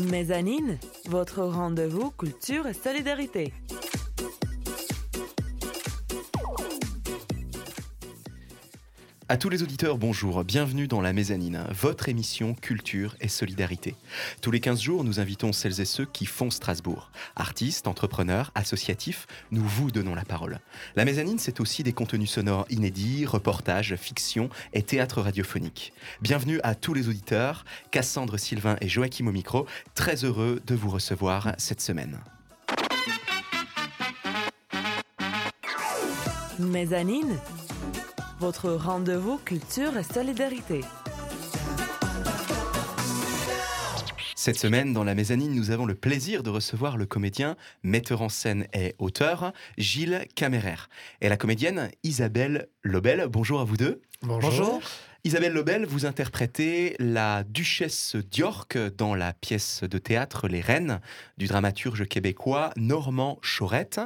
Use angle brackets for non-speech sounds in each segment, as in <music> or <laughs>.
Mezzanine, votre rendez-vous culture et solidarité. À tous les auditeurs, bonjour, bienvenue dans la Mezzanine, votre émission Culture et Solidarité. Tous les 15 jours, nous invitons celles et ceux qui font Strasbourg. Artistes, entrepreneurs, associatifs, nous vous donnons la parole. La Mezzanine, c'est aussi des contenus sonores inédits, reportages, fiction et théâtre radiophonique. Bienvenue à tous les auditeurs, Cassandre Sylvain et Joachim au micro, très heureux de vous recevoir cette semaine. Votre rendez-vous culture et solidarité. Cette semaine, dans la mezzanine, nous avons le plaisir de recevoir le comédien, metteur en scène et auteur, Gilles Caméraire, et la comédienne Isabelle Lobel. Bonjour à vous deux. Bonjour. Isabelle Lobel, vous interprétez la duchesse d'York dans la pièce de théâtre Les Reines du dramaturge québécois Normand Chaurette.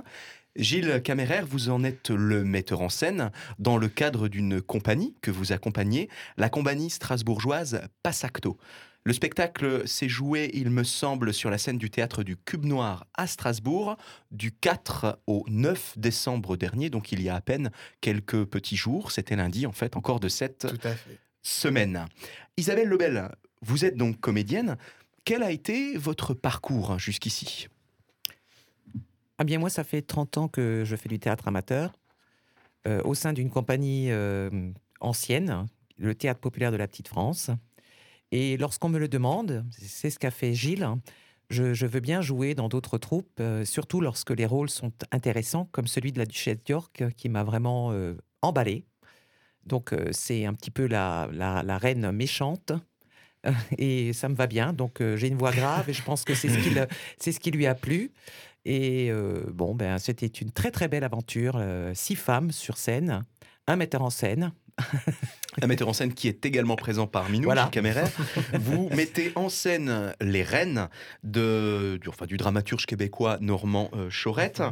Gilles Caméraire, vous en êtes le metteur en scène dans le cadre d'une compagnie que vous accompagnez, la compagnie strasbourgeoise Passacto. Le spectacle s'est joué, il me semble, sur la scène du théâtre du Cube Noir à Strasbourg du 4 au 9 décembre dernier, donc il y a à peine quelques petits jours. C'était lundi, en fait, encore de cette semaine. Isabelle Lebel, vous êtes donc comédienne. Quel a été votre parcours jusqu'ici? Ah bien moi, ça fait 30 ans que je fais du théâtre amateur euh, au sein d'une compagnie euh, ancienne, le Théâtre populaire de la Petite France. Et lorsqu'on me le demande, c'est ce qu'a fait Gilles, je, veux bien jouer dans d'autres troupes, euh, surtout lorsque les rôles sont intéressants, comme celui de la Duchesse d'York, qui m'a vraiment emballé. Donc c'est un petit peu la, la, reine méchante. Et ça me va bien, donc j'ai une voix grave et je pense que c'est ce ce qui lui a plu. Et euh, bon, ben, c'était une très très belle aventure. euh, six femmes sur scène, un metteur en scène. <laughs> Un metteur en scène qui est également présent parmi nous, Voilà. Caméraire. Vous <laughs> mettez en scène les reines de, du, enfin, du dramaturge québécois Normand euh, Chaurette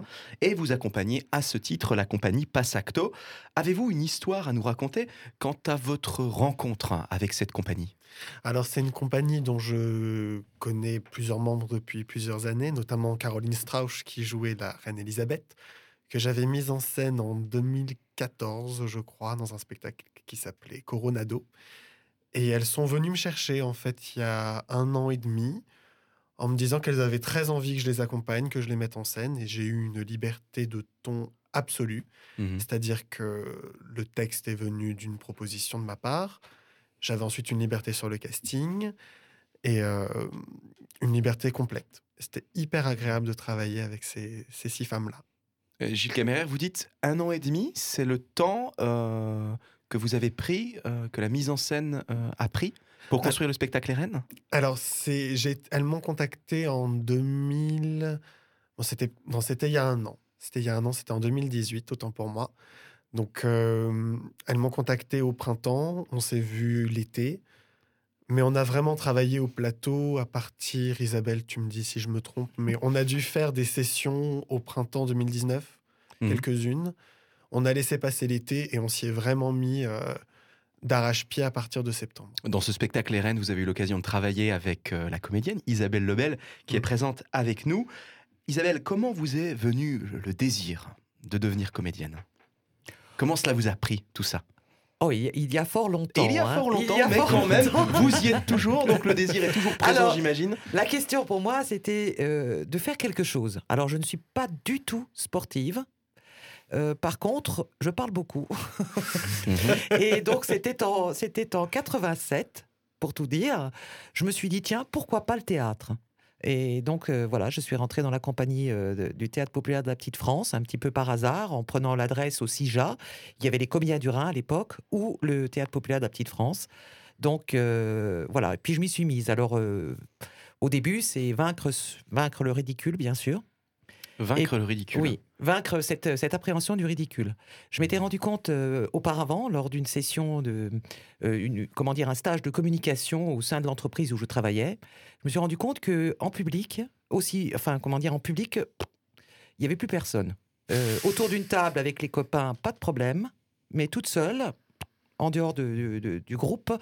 et vous accompagnez à ce titre la compagnie Passacto. Avez-vous une histoire à nous raconter quant à votre rencontre avec cette compagnie? Alors, c'est une compagnie dont je connais plusieurs membres depuis plusieurs années, notamment Caroline Strauch qui jouait la reine Elisabeth, que j'avais mise en scène en 2014, je crois, dans un spectacle qui s'appelait Coronado. Et elles sont venues me chercher, en fait, il y a un an et demi, en me disant qu'elles avaient très envie que je les accompagne, que je les mette en scène. Et j'ai eu une liberté de ton absolue. Mhm. C'est-à-dire que le texte est venu d'une proposition de ma part. J'avais ensuite une liberté sur le casting et euh, une liberté complète. C'était hyper agréable de travailler avec ces, ces six femmes-là. Euh, Gilles Caméraire, vous dites un an et demi, c'est le temps euh, que vous avez pris, euh, que la mise en scène euh, a pris pour Ah. construire le spectacle Les Reines? Alors, j'ai, elles m'ont contacté en 2000. Bon, c'était, non, c'était il y a un an. C'était il y a un an, c'était en 2018, autant pour moi. Donc, elles m'ont contacté au printemps. On s'est vu l'été. Mais on a vraiment travaillé au plateau à partir, Isabelle, tu me dis si je me trompe, mais on a dû faire des sessions au printemps 2019, Mhm. quelques-unes. On a laissé passer l'été et on s'y est vraiment mis euh, d'arrache-pied à partir de septembre. Dans ce spectacle Les Reines, vous avez eu l'occasion de travailler avec euh, la comédienne Isabelle Lebel, qui est Mm. présente avec nous. Isabelle, comment vous est venu le désir de devenir comédienne? Comment cela vous a pris, tout ça? Oh, il y a, fort longtemps. Il y a hein. fort longtemps, a mais fort quand même, vous y êtes toujours, donc le désir est toujours présent, j'imagine. La question pour moi, c'était euh, de faire quelque chose. Alors, je ne suis pas du tout sportive. Euh, par contre, je parle beaucoup. Et donc, c'était en, c'était en 87, pour tout dire. Je me suis dit, tiens, pourquoi pas le théâtre? Et donc, euh, voilà, je suis rentré dans la compagnie euh, du Théâtre populaire de la Petite France, un petit peu par hasard, en prenant l'adresse au CIJA. Il y avait les Comédiens du Rhin à l'époque, ou le Théâtre populaire de la Petite France. Donc, euh, voilà. Et puis, je m'y suis mise. Alors, au début, c'est vaincre, vaincre le ridicule, bien sûr. Vaincre le ridicule. Oui, vaincre cette, cette appréhension du ridicule. Je m'étais rendu compte euh, auparavant, lors d'une session de, euh, une, comment dire, un stage de communication au sein de l'entreprise où je travaillais, je me suis rendu compte que en public, aussi, enfin, comment dire, en public, il y avait plus personne. Euh, autour d'une table avec les copains, pas de problème, mais toute seule, en dehors de- du groupe,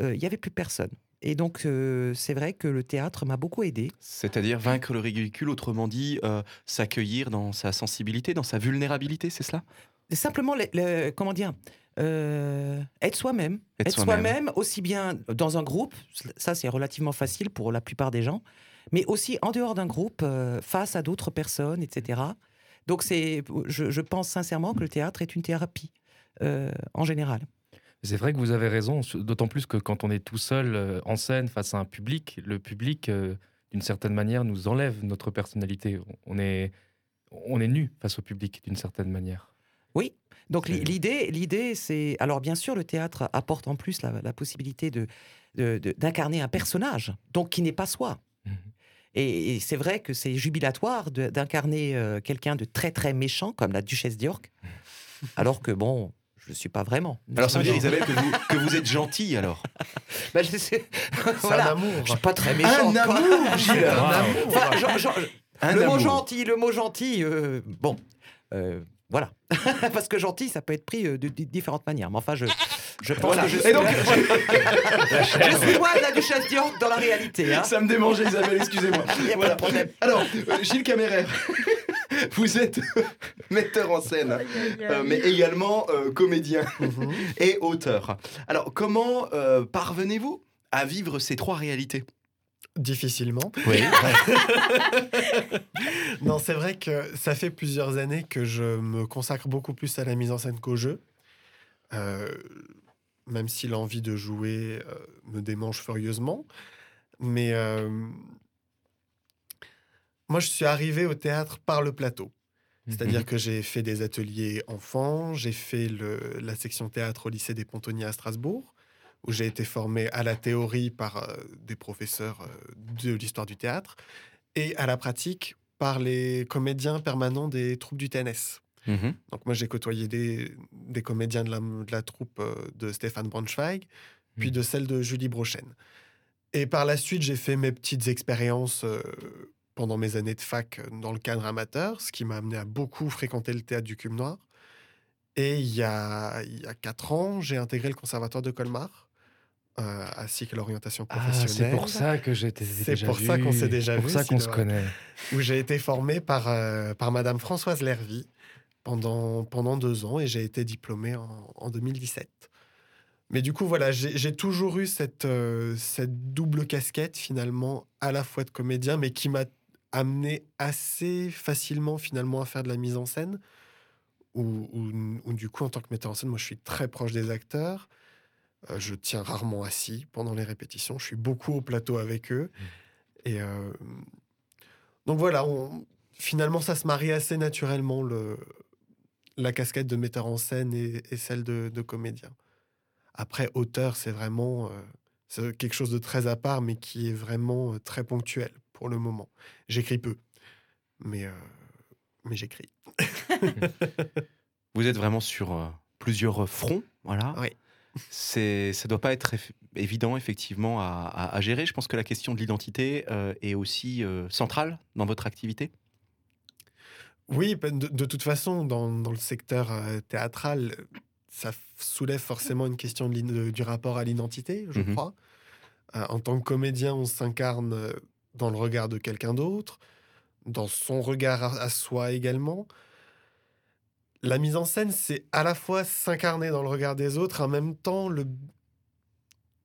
euh, il y avait plus personne. Et donc, euh, c'est vrai que le théâtre m'a beaucoup aidé. C'est-à-dire vaincre le ridicule, autrement dit, euh, s'accueillir dans sa sensibilité, dans sa vulnérabilité, c'est cela? Simplement, le- le- comment dire euh, être soi-même. Être Être soi-même. aussi bien dans un groupe, ça c'est relativement facile pour la plupart des gens, mais aussi en dehors d'un groupe, face à d'autres personnes, etc. Donc c'est, je, je pense sincèrement que le théâtre est une thérapie en général. C'est vrai que vous avez raison, d'autant plus que quand on est tout seul euh, en scène face à un public, le public, euh, d'une certaine manière, nous enlève notre personnalité. On est, on est nu face au public, d'une certaine manière. Oui. Donc l'idée, l'idée, c'est alors bien sûr le théâtre apporte en plus la, la possibilité de d'incarner un personnage, donc qui n'est pas soi. Mhm. Et, et c'est vrai que c'est jubilatoire d'incarner euh, quelqu'un de très très méchant comme la duchesse d'York, alors que bon, je ne suis pas vraiment. Alors ça veut dire. Isabelle, que vous, que vous êtes gentille alors <laughs> Bah, je sais- voilà. un amour. Je suis pas très méchant. Un quoi. amour, <laughs> Gilles Un amour. Enfin, genre- genre- Un le mot gentil, le mot gentil, euh, bon, euh, voilà. <laughs> Parce que gentil, ça peut être pris euh, de, de différentes manières. Mais enfin, je, je pense Voilà. que je suis, Et donc, je suis loin de la duchesse d'York dans la réalité. Hein. ça me démangeait, Isabelle, excusez-moi. Il y a pas de problème. Alors, Gilles Caméraire, <laughs> vous êtes <laughs> metteur en scène, euh, mais également euh, comédien <laughs> Mhm. et auteur. Alors, comment euh, parvenez-vous à vivre ces trois réalités? Difficilement. Oui. Non, c'est vrai que ça fait plusieurs années que je me consacre beaucoup plus à la mise en scène qu'au jeu. Euh, même si l'envie de jouer euh, me démange furieusement. Mais euh, moi, je suis arrivé au théâtre par le plateau. C'est-à-dire que j'ai fait des ateliers enfants, j'ai fait le- la section théâtre au lycée des Pontonniers à Strasbourg, où j'ai été formé à la théorie par euh, des professeurs euh, de l'histoire du théâtre, et à la pratique par les comédiens permanents des troupes du TNS. Mhm. Donc moi, j'ai côtoyé des, des comédiens de la, de la troupe euh, de Stéphane Braunschweig, puis Mhm. de celle de Julie Brochen. Et par la suite, j'ai fait mes petites expériences pendant mes années de fac euh, dans le cadre amateur, ce qui m'a amené à beaucoup fréquenter le théâtre du Cube Noir. Et il y a, il y a quatre ans, j'ai intégré le conservatoire de Colmar, euh, ainsi que l'orientation Ah, professionnelle. c'est pour ça que j'étais C'est déjà pour ça vu. qu'on s'est déjà C'est pour vu, ça qu'on se connaît. où j'ai été formé par, euh, par Madame Françoise Lervy pendant, pendant deux ans et j'ai été diplômé en, en 2017. Mais du coup, voilà, j'ai j'ai toujours eu cette, euh, cette double casquette finalement, à la fois de comédien, mais qui m'a amené assez facilement finalement à faire de la mise en scène. Où, où- où, du coup, en tant que metteur en scène, moi je suis très proche des acteurs. Euh, je tiens rarement assis pendant les répétitions. Je suis beaucoup au plateau avec eux. Et euh, donc voilà, on- finalement, ça se marie assez naturellement, le, la casquette de metteur en scène et, et celle de, de comédien. Après, auteur, c'est vraiment euh, quelque chose de très à part, mais qui est vraiment très ponctuel pour le moment. J'écris peu, mais, euh, mais j'écris. Vous êtes vraiment sur euh, plusieurs fronts, voilà. Oui. C'est, ça doit pas être eff- évident effectivement à, à- à gérer. Je pense que la question de l'identité euh, est aussi centrale dans votre activité. Oui, de, de toute façon, dans, dans le secteur théâtral, ça soulève forcément une question de du rapport à l'identité, je Mhm. crois. Euh, en tant que comédien, on s'incarne dans le regard de quelqu'un d'autre, dans son regard à, soi également. La mise en scène, c'est à la fois s'incarner dans le regard des autres, en même temps, le,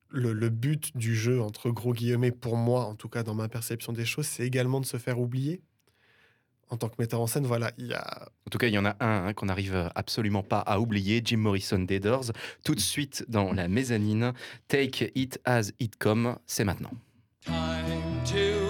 le, le but du jeu, entre gros guillemets, pour moi, en tout cas dans ma perception des choses, c'est également de se faire oublier en tant que metteur en scène, voilà, il y a. En tout cas, il y en a un hein, qu'on n'arrive absolument pas à oublier, Jim Morrison des Doors. Tout de suite dans la mezzanine, Take It As It Come, c'est maintenant. Time to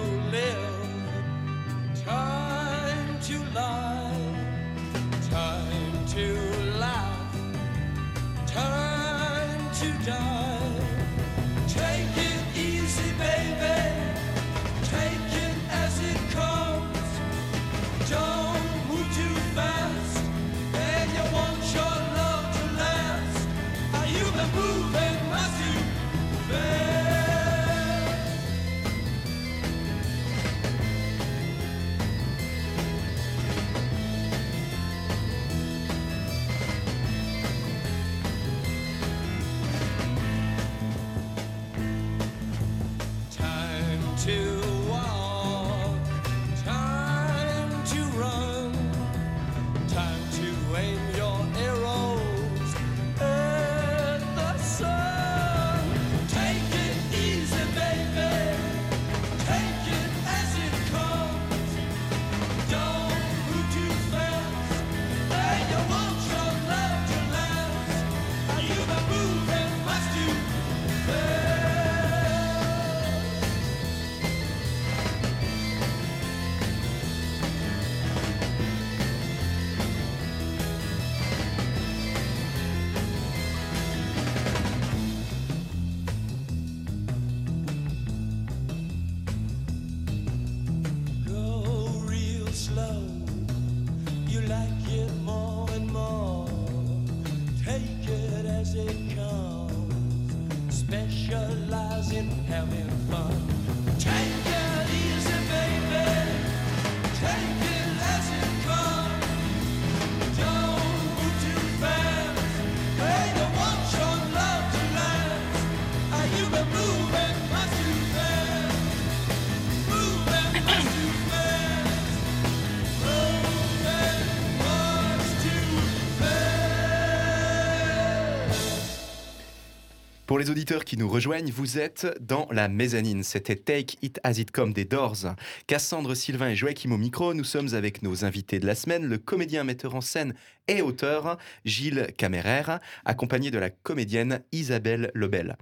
les auditeurs qui nous rejoignent, vous êtes dans la mezzanine. C'était Take It As It Come des Doors. Cassandre, Sylvain et Joachim au micro. Nous sommes avec nos invités de la semaine, le comédien, metteur en scène et auteur Gilles Caméraire, accompagné de la comédienne Isabelle Lebel.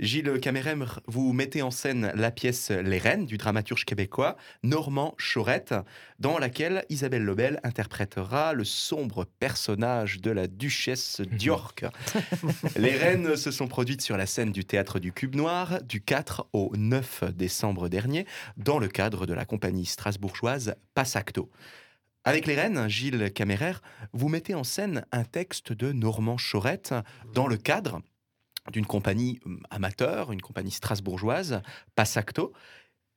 Gilles Caméraire, vous mettez en scène la pièce Les Reines du dramaturge québécois Normand Chaurette, dans laquelle Isabelle Lebel interprétera le sombre personnage de la duchesse d'York. <laughs> Les Reines se sont produites sur la scène du théâtre du Cube Noir du 4 au 9 décembre dernier, dans le cadre de la compagnie strasbourgeoise Passacto. Avec les Reines, Gilles Caméraire, vous mettez en scène un texte de Normand Chaurette dans le cadre d'une compagnie hum, amateur, une compagnie strasbourgeoise, Passacto.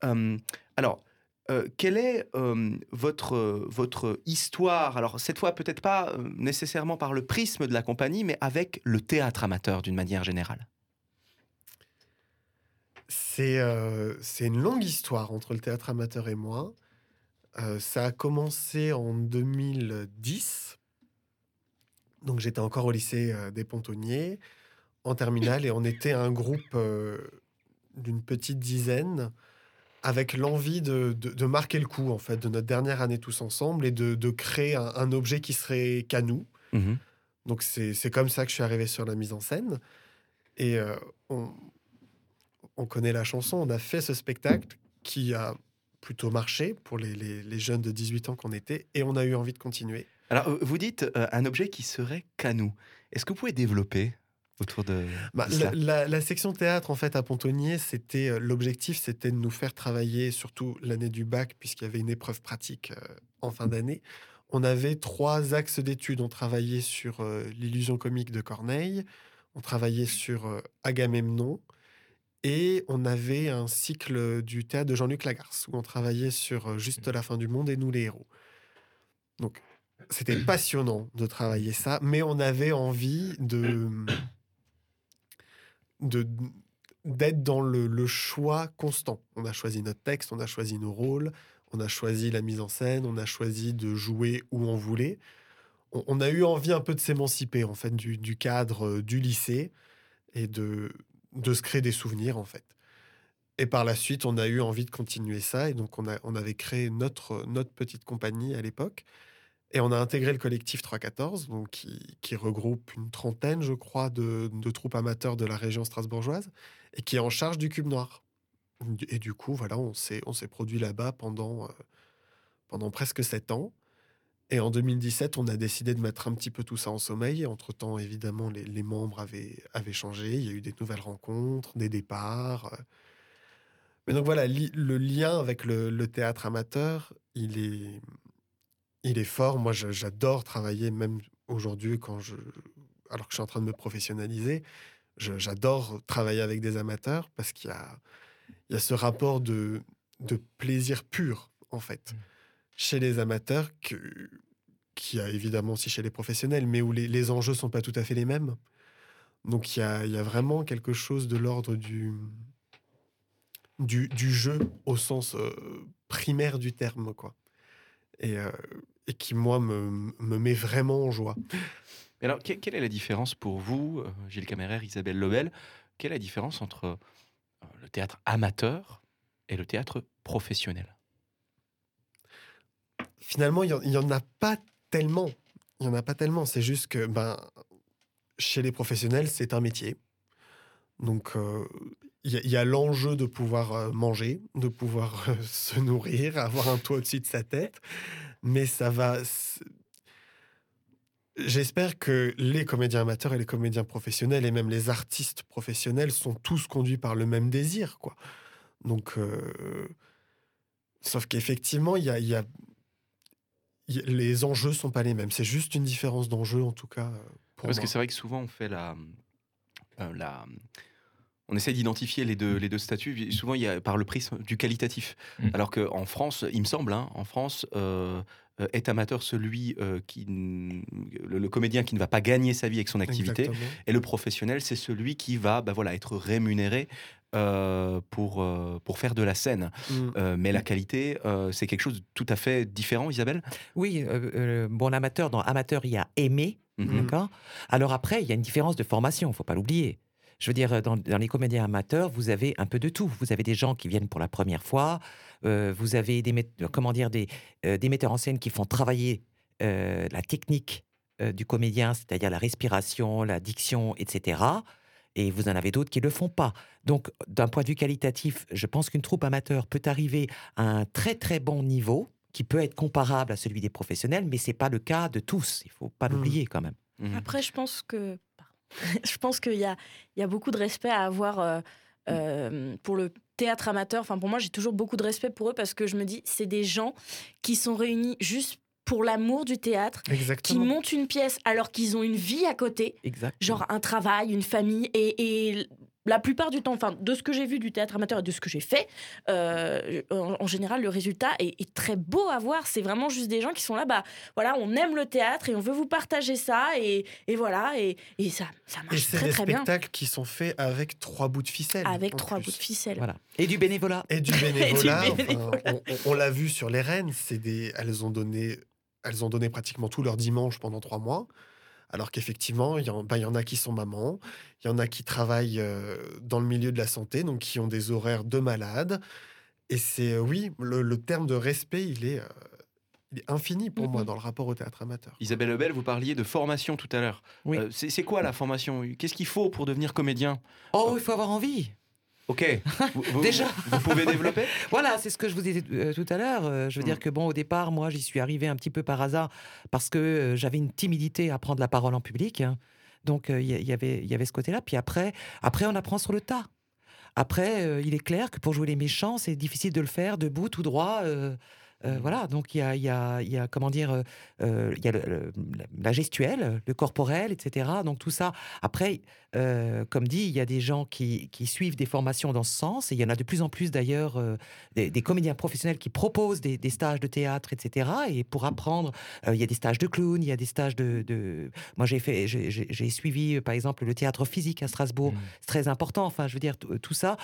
Hum, alors, euh, quelle est hum, votre, votre histoire? Alors, cette fois, peut-être pas euh, nécessairement par le prisme de la compagnie, mais avec le théâtre amateur d'une manière générale. Euh, c'est une longue histoire entre le théâtre amateur et moi. Euh, ça a commencé en 2010. Donc j'étais encore au lycée euh, des Pontonniers, en terminale, et on était un groupe euh, d'une petite dizaine avec l'envie de, de- de marquer le coup, en fait, de notre dernière année tous ensemble et de, de créer un, un objet qui serait qu'à nous. Mhm. Donc c'est c'est comme ça que je suis arrivé sur la mise en scène. Et on, on connaît la chanson, on a fait ce spectacle qui a plutôt marché pour les, les- les jeunes de 18 ans qu'on était, et on a eu envie de continuer. Alors, euh, vous dites euh, un objet qui serait canou. Est-ce que vous pouvez développer autour de, Bah, de la, la- la section théâtre, en fait, à Pontonnier, c'était euh, l'objectif, c'était de nous faire travailler, surtout l'année du bac, puisqu'il y avait une épreuve pratique euh, en fin d'année. On avait trois axes d'études. On travaillait sur l'illusion comique de Corneille, on travaillait sur Agamemnon, et on avait un cycle du théâtre de Jean-Luc Lagarce, où on travaillait sur euh, Juste la fin du monde et nous les héros. Donc, c'était passionnant de travailler ça, mais on avait envie de <coughs> de d'être dans le, le choix constant. On a choisi notre texte, on a choisi nos rôles, on a choisi la mise en scène, on a choisi de jouer où on voulait. On, on a eu envie un peu de s'émanciper en fait du, du cadre euh, du lycée et de, de se créer des souvenirs en fait. Et par la suite, on a eu envie de continuer ça et donc on, a, on avait créé notre, notre petite compagnie à l'époque. Et on a intégré le collectif 314, donc qui, qui regroupe une trentaine, je crois, de, de troupes amateurs de la région strasbourgeoise et qui est en charge du Cube Noir. Et du coup, voilà, on s'est, on s'est produit là-bas pendant, euh, pendant presque sept ans. Et en 2017, on a décidé de mettre un petit peu tout ça en sommeil. Entre-temps, évidemment, les, membres avaient, changé. Il y a eu des nouvelles rencontres, des départs. euh. Mais donc voilà, le lien avec le, théâtre amateur, il est, fort. Moi, j'adore travailler, même aujourd'hui, quand je, alors que je suis en train de me professionnaliser, j'adore travailler avec des amateurs parce qu'il y a, ce rapport de, de plaisir pur, en fait, chez les amateurs, que, qui a évidemment aussi chez les professionnels, mais où les, les enjeux sont pas tout à fait les mêmes. Donc, il y a, y vraiment quelque chose de l'ordre du, du, jeu au sens euh, primaire du terme, quoi. Et, euh, et qui, moi, me, me met vraiment en joie. Alors, que- quelle est la différence pour vous, euh, Gilles Caméraire, Isabelle Lebel Quelle est la différence entre le théâtre amateur et le théâtre professionnel? Finalement, il n'y en a pas tellement. Il n'y en a pas tellement. C'est juste que ben, chez les professionnels, c'est un métier. Donc, euh, il y a- l'enjeu de pouvoir euh, manger, de pouvoir euh, <laughs> se nourrir, avoir un toit au-dessus de sa tête. Mais ça va. J'espère que les comédiens amateurs et les comédiens professionnels et même les artistes professionnels sont tous conduits par le même désir, quoi. Donc, sauf qu'effectivement, il y a- les enjeux sont pas les mêmes. C'est juste une différence d'enjeu, en tout cas. euh, Pour Parce moi. que c'est vrai que souvent on fait la, euh, la, On essaie d'identifier les deux, les deux statuts. Souvent, il y a par le prisme du qualitatif. Mm. Alors qu'en France, il me semble, hein, en France, euh, est amateur celui euh, qui, le, le comédien qui ne va pas gagner sa vie avec son activité, Exactement. et le professionnel, c'est celui qui va, bah voilà, être rémunéré euh, pour euh, pour faire de la scène. Mm. Euh, mais la qualité, euh, c'est quelque chose de tout à fait différent, Isabelle? Oui, bon, l'amateur, dans amateur, il y a aimer, Mhm. d'accord? Alors après, il y a une différence de formation, faut pas l'oublier. Je veux dire, dans, dans les comédiens amateurs, vous avez un peu de tout. Vous avez des gens qui viennent pour la première fois, vous avez des, comment dire, des, des metteurs en scène qui font travailler la technique du comédien, c'est-à-dire la respiration, la diction, etc. Et vous en avez d'autres qui ne le font pas. Donc, d'un point de vue qualitatif, je pense qu'une troupe amateur peut arriver à un très très bon niveau, qui peut être comparable à celui des professionnels, mais c'est pas le cas de tous. Il faut pas Mm. l'oublier quand même. Mhm. Après, je pense que <laughs> je pense qu'il y a, il y a beaucoup de respect à avoir euh, euh, pour le théâtre amateur. Enfin, pour moi, j'ai toujours beaucoup de respect pour eux parce que je me dis, c'est des gens qui sont réunis juste pour l'amour du théâtre, qui montent une pièce alors qu'ils ont une vie à côté, genre un travail, une famille, et, et la plupart du temps, enfin, de ce que j'ai vu du théâtre amateur et de ce que j'ai fait, euh, en, en général, le résultat est, est très beau à voir. C'est vraiment juste des gens qui sont là, bah voilà, on aime le théâtre et on veut vous partager ça, et, et voilà, et, et ça, ça Et marche c'est très des très bien. spectacles qui sont faits avec trois bouts de ficelle. Avec trois plus. bouts de ficelle. Voilà. Et du bénévolat. Et du <laughs> bénévolat. enfin, on on- on l'a vu sur les Rennes, c'est des, elles ont donné, elles ont donné pratiquement tout leur dimanche pendant trois mois. Alors qu'effectivement, il y, en- bah, il y en a qui sont mamans, il y en a qui travaillent euh, dans le milieu de la santé, donc qui ont des horaires de malades. Et c'est, euh, oui, le, le terme de respect, il est, euh, il est infini pour moi Mhm. dans le rapport au théâtre amateur. Isabelle Lebel, vous parliez de formation tout à l'heure. Oui. Euh, c'est c'est quoi la formation? Qu'est-ce qu'il faut pour devenir comédien? Oh, il faut avoir envie. Ok. <laughs> Vous, Déjà. vous pouvez développer? Voilà, c'est ce que je vous disais euh, tout à l'heure. Euh, je veux Mm. dire que bon, au départ, moi, j'y suis arrivé un petit peu par hasard parce que euh, j'avais une timidité à prendre la parole en public. hein. Donc, il y, avait, il y avait ce côté-là. Puis après, après, on apprend sur le tas. Après, il est clair que pour jouer les méchants, c'est difficile de le faire debout, tout droit. Euh, euh, voilà, donc il y a, il y, a, y a, comment dire, euh, il y a le- le- la- gestuelle, le corporel, etc. Donc tout ça. Après, euh, comme dit, il y a des gens qui, qui suivent des formations dans ce sens, et il y en a de plus en plus d'ailleurs, des, des comédiens professionnels qui proposent des, des stages de théâtre, etc. Et pour apprendre, il y a des stages de clown, il y a des stages de... de- Moi, j'ai fait, j'ai- suivi, par exemple, le théâtre physique à Strasbourg. Mm. C'est très important. Enfin, je veux dire, tout ça,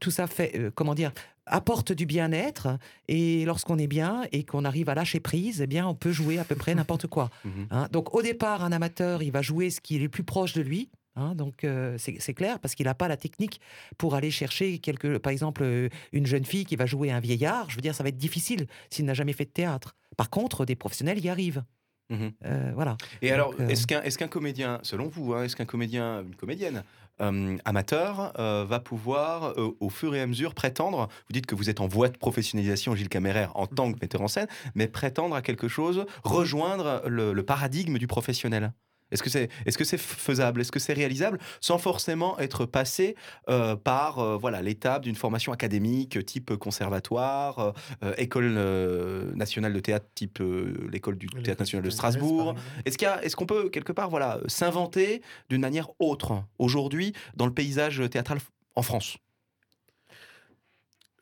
tout ça fait, comment dire, apporte du bien-être. Et lorsqu'on est bien et qu'on arrive à lâcher prise, eh bien, on peut jouer à peu près n'importe quoi. <laughs> Mhm. hein. Donc, au départ, un amateur, il va jouer ce qui est le plus proche de lui. hein. donc, euh, c'est clair parce qu'il n'a pas la technique pour aller chercher, quelque, par exemple, euh, une jeune fille qui va jouer un vieillard. Je veux dire, ça va être difficile s'il n'a jamais fait de théâtre. Par contre, des professionnels y arrivent. Mhm. Euh, voilà. Et Donc, alors, est-ce qu'un est comédien, selon vous, hein, est-ce qu'un comédien, une comédienne euh, amateur euh, va pouvoir, euh, au fur et à mesure, prétendre, vous dites que vous êtes en voie de professionnalisation, Gilles Caméraire, en tant que metteur en scène, mais prétendre à quelque chose, rejoindre le, le paradigme du professionnel est-ce que c'est est -ce c'est faisable? Est-ce que c'est réalisable? Sans forcément être passé euh, par euh, voilà l'étape d'une formation académique type conservatoire, euh, euh, école euh, nationale de théâtre type euh, l'école du théâtre national de Strasbourg est-ce qu'on peut quelque part voilà s'inventer d'une manière autre aujourd'hui dans le paysage théâtral en France?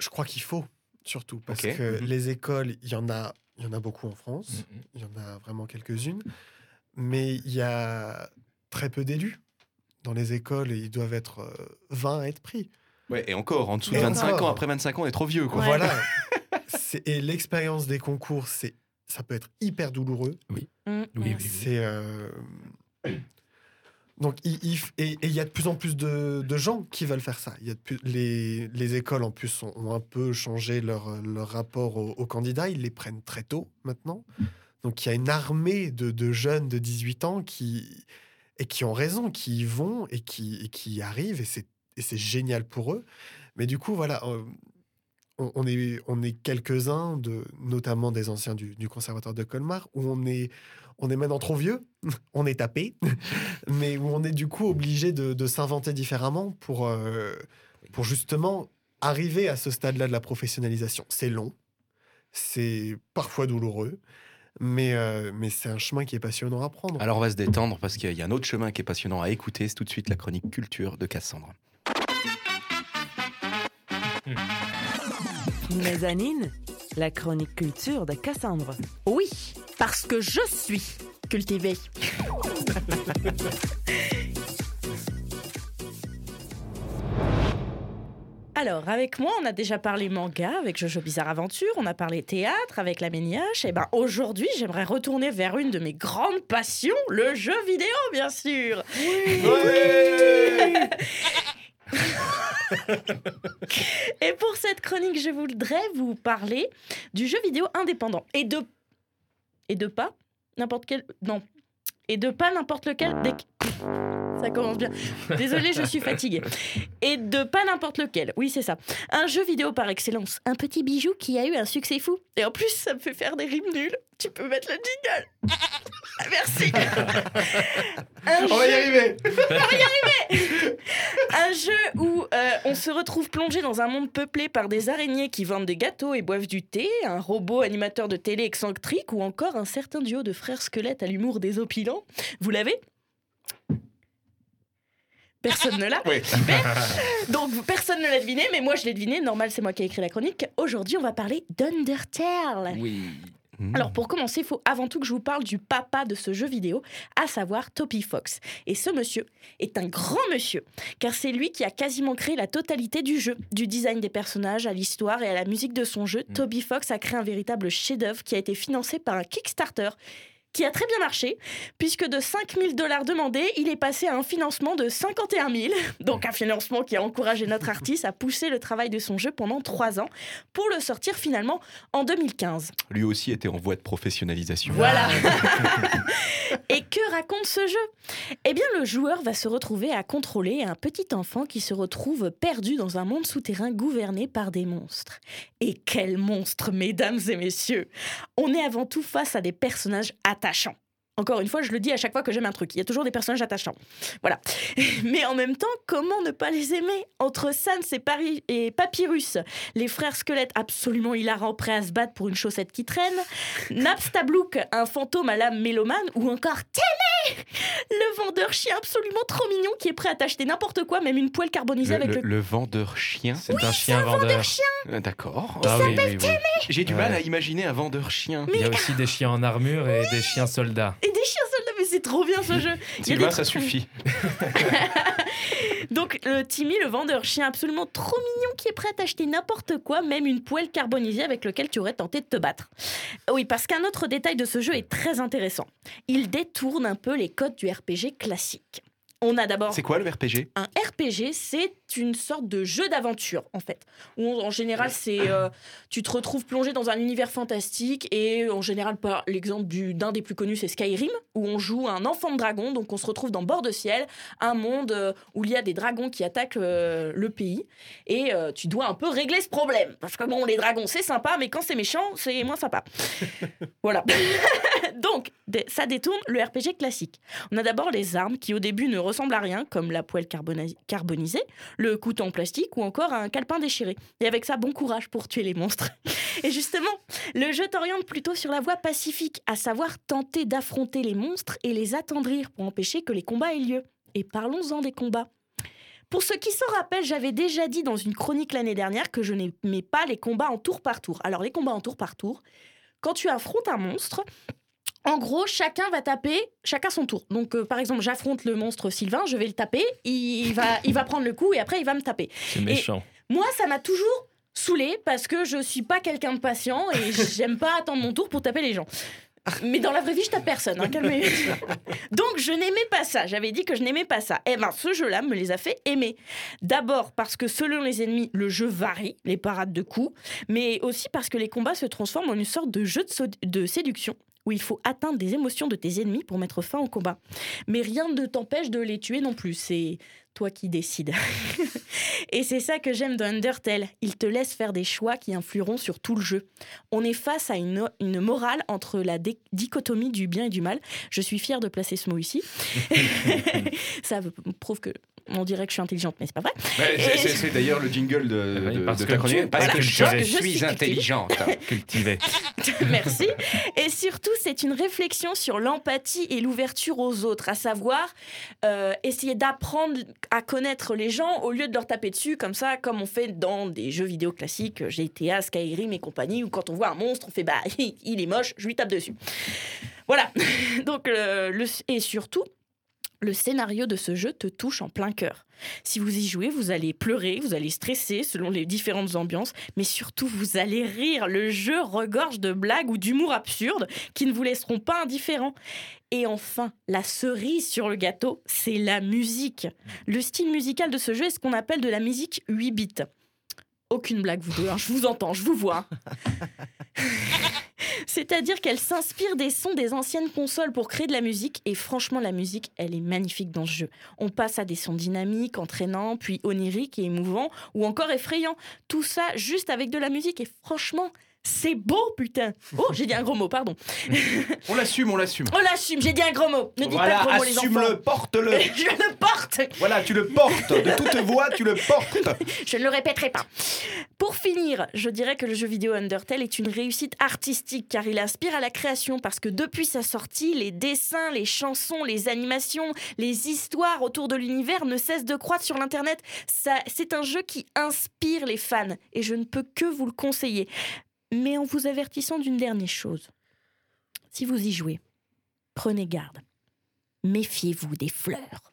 Je crois qu'il faut, surtout, parce que Mhm. les écoles, il y en a, il y en a beaucoup en France. Il y en a vraiment quelques-unes. Mais il y a très peu d'élus. Dans les écoles, ils doivent être euh, 20 à être pris. Ouais, et encore, en dessous de Et 25 encore. ans, après 25 ans, on est trop vieux, quoi. Ouais. Voilà. <laughs> C'est- et l'expérience des concours, c'est, ça peut être hyper douloureux. Oui, mm. oui, oui. C'est euh, donc il, et et il y a de plus en plus de, de gens qui veulent faire ça. Il y a de plus- les, les écoles en plus ont, ont un peu changé leur, leur rapport aux, aux candidats. Ils les prennent très tôt maintenant. Donc il y a une armée de, de jeunes de 18 ans qui et qui ont raison, qui y vont et qui, qui y arrivent et c'est génial pour eux. Mais du coup voilà. euh, on, on est, on est quelques-uns, de, notamment des anciens du, du conservatoire de Colmar, où on est, on est maintenant trop vieux, <laughs> on est tapé, <laughs> mais où on est du coup obligé de, de s'inventer différemment pour, euh, pour justement arriver à ce stade-là de la professionnalisation. C'est long, c'est parfois douloureux, mais, euh, mais c'est un chemin qui est passionnant à prendre. Alors on va se détendre parce qu'il y a un autre chemin qui est passionnant à écouter. C'est tout de suite la chronique culture de Cassandre. Mmh. Mezzanine, la chronique culture de Cassandre. Oui, parce que je suis cultivée. <laughs> Alors, avec moi, on a déjà parlé manga avec Jojo Bizarre Aventure, on a parlé théâtre avec la Méniache. Et ben aujourd'hui, j'aimerais retourner vers une de mes grandes passions, le jeu vidéo, bien sûr. Et pour cette chronique, je voudrais vous parler du jeu vidéo indépendant et de et de pas n'importe quel non et de pas n'importe lequel des... ça commence bien. Désolée je suis fatiguée. Et de pas n'importe lequel. Oui c'est ça. Un jeu vidéo par excellence. Un petit bijou qui a eu un succès fou. Et en plus ça me fait faire des rimes nulles. Tu peux mettre le jingle. Merci. Un On va y jeu- arriver. Un jeu où euh, on se retrouve plongé dans un monde peuplé par des araignées qui vendent des gâteaux et boivent du thé, un robot animateur de télé excentrique ou encore un certain duo de frères squelettes à l'humour désopilant. Vous l'avez? Personne ne l'a. Oui. Donc personne ne l'a deviné, mais moi je l'ai deviné. Normal, c'est moi qui ai écrit la chronique. Aujourd'hui, on va parler d'Undertale. Oui. Mmh. Alors pour commencer, il faut avant tout que je vous parle du papa de ce jeu vidéo, à savoir Toby Fox. Et ce monsieur est un grand monsieur, car c'est lui qui a quasiment créé la totalité du jeu, du design des personnages à l'histoire et à la musique de son jeu. Mm. Toby Fox a créé un véritable chef-d'œuvre qui a été financé par un Kickstarter qui a très bien marché, puisque de 5 000 dollars demandés, il est passé à un financement de 51 000. <laughs> Donc un financement qui a encouragé notre artiste à pousser le travail de son jeu pendant 3 ans, pour le sortir finalement en 2015. Lui aussi était en voie de professionnalisation. Voilà. <laughs> <laughs> Et que raconte ce jeu? Eh bien, le joueur va se retrouver à contrôler un petit enfant qui se retrouve perdu dans un monde souterrain gouverné par des monstres. Et quels monstres, mesdames et messieurs On est avant tout face à des personnages attachants. Encore une fois, je le dis à chaque fois que j'aime un truc. Il y a toujours des personnages attachants. Voilà. <laughs> Mais en même temps, comment ne pas les aimer? Entre Sans et, Paris et Papyrus, les frères squelettes absolument hilarants prêts à se battre pour une chaussette qui traîne, Naps Tablouk, un fantôme à l'âme mélomane, ou encore Témé, le vendeur chien absolument trop mignon qui est prêt à t'acheter n'importe quoi, même une poêle carbonisée Le, avec le- le... vendeur chien? C'est un chien vendeur. Euh, D'accord. Ah oui, oui, oui. J'ai du Ouais. mal à imaginer un vendeur chien. Il y a aussi des chiens en armure et des chiens soldats. Et des chiens soldats, mais c'est trop bien ce jeu <laughs> Il Sylvain, des ça suffit. <laughs> Donc, le Timmy, le vendeur chien absolument trop mignon qui est prêt à t'acheter n'importe quoi, même une poêle carbonisée avec laquelle tu aurais tenté de te battre. Oui, parce qu'un autre détail de ce jeu est très intéressant. Il détourne un peu les codes du RPG classique. On a d'abord C'est quoi le RPG un RPG, c'est une sorte de jeu d'aventure, en fait. Où on- en général, c'est euh, tu te retrouves plongé dans un univers fantastique et en général, par l'exemple du- d'un des plus connus, c'est Skyrim, où on joue un enfant de dragon, donc on se retrouve dans Bord de Ciel, un monde euh, où il y a des dragons qui attaquent euh, le pays et tu dois un peu régler ce problème. Parce que bon, les dragons, c'est sympa, mais quand c'est méchant, c'est moins sympa. <laughs> voilà. <laughs> donc, ça détourne le RPG classique. On a d'abord les armes qui au début ne ressemblent à rien, comme la poêle carbonisée, le couteau en plastique ou encore un calepin déchiré. Et avec ça, bon courage pour tuer les monstres. <laughs> Et justement, le jeu t'oriente plutôt sur la voie pacifique, à savoir tenter d'affronter les monstres et les attendrir pour empêcher que les combats aient lieu. Et parlons-en des combats. Pour ceux qui s'en rappellent, j'avais déjà dit dans une chronique l'année dernière que je n'aimais pas les combats en tour par tour. Alors les combats en tour par tour, quand tu affrontes un monstre, en gros, chacun va taper, chacun son tour. Donc, euh, par exemple, j'affronte le monstre Sylvain, je vais le taper, il va, il va prendre le coup et après il va me taper. C'est méchant. Moi, ça m'a toujours saoulé parce que je suis pas quelqu'un de patient et j'aime pas attendre mon tour pour taper les gens. Mais dans la vraie vie, je tape personne. hein, Donc, je n'aimais pas ça. J'avais dit que je n'aimais pas ça. Eh ben, ce jeu-là me les a fait aimer. D'abord parce que selon les ennemis, le jeu varie, les parades de coups, mais aussi parce que les combats se transforment en une sorte de jeu de, so- de séduction où il faut atteindre des émotions de tes ennemis pour mettre fin au combat. Mais rien ne t'empêche de les tuer non plus. C'est toi qui décides. <laughs> Et c'est ça que j'aime dans Undertale. Il te laisse faire des choix qui influeront sur tout le jeu. On est face à une, une morale entre la dichotomie du bien et du mal. Je suis fière de placer ce mot ici. <laughs> ça prouve que On dirait que je suis intelligente, mais c'est pas vrai. c'est- c'est d'ailleurs le jingle de, Oui, de- parce de que ta chronique. tu- Parce voilà, que je, suis suis cultivée. intelligente. <laughs> Cultivé. <laughs> Merci. Et surtout, c'est une réflexion sur l'empathie et l'ouverture aux autres, à savoir euh, essayer d'apprendre à connaître les gens au lieu de leur taper dessus, comme ça, comme on fait dans des jeux vidéo classiques, GTA, Skyrim et compagnie, où quand on voit un monstre, on fait bah, <laughs> il est moche, je lui tape dessus. Voilà. Donc, euh, le, et surtout, le scénario de ce jeu te touche en plein cœur. Si vous y jouez, vous allez pleurer, vous allez stresser selon les différentes ambiances, mais surtout vous allez rire. Le jeu regorge de blagues ou d'humour absurde qui ne vous laisseront pas indifférents. Et enfin, la cerise sur le gâteau, c'est la musique. Le style musical de ce jeu est ce qu'on appelle de la musique 8 bits. Aucune blague, vous deux, hein, je vous entends, je vous vois. <laughs> C'est-à-dire qu'elle s'inspire des sons des anciennes consoles pour créer de la musique, et franchement, la musique, elle est magnifique dans ce jeu. On passe à des sons dynamiques, entraînants, puis oniriques et émouvants, ou encore effrayants. Tout ça juste avec de la musique, et franchement, c'est beau, putain. Oh, j'ai dit un gros mot, pardon. On l'assume, on l'assume. Oh, l'assume, j'ai dit un gros mot. Ne dites Voilà, pas de gros mots, les enfants. assume-le, porte-le. <laughs> Je le porte. Voilà, tu le portes. De toute voix, tu le portes. <laughs> Je ne le répéterai pas. Pour finir, je dirais que le jeu vidéo Undertale est une réussite artistique car il aspire à la création parce que depuis sa sortie, les dessins, les chansons, les animations, les histoires autour de l'univers ne cessent de croître sur l'internet. Ça, c'est un jeu qui inspire les fans et je ne peux que vous le conseiller. Mais en vous avertissant d'une dernière chose. Si vous y jouez, prenez garde. Méfiez-vous des fleurs.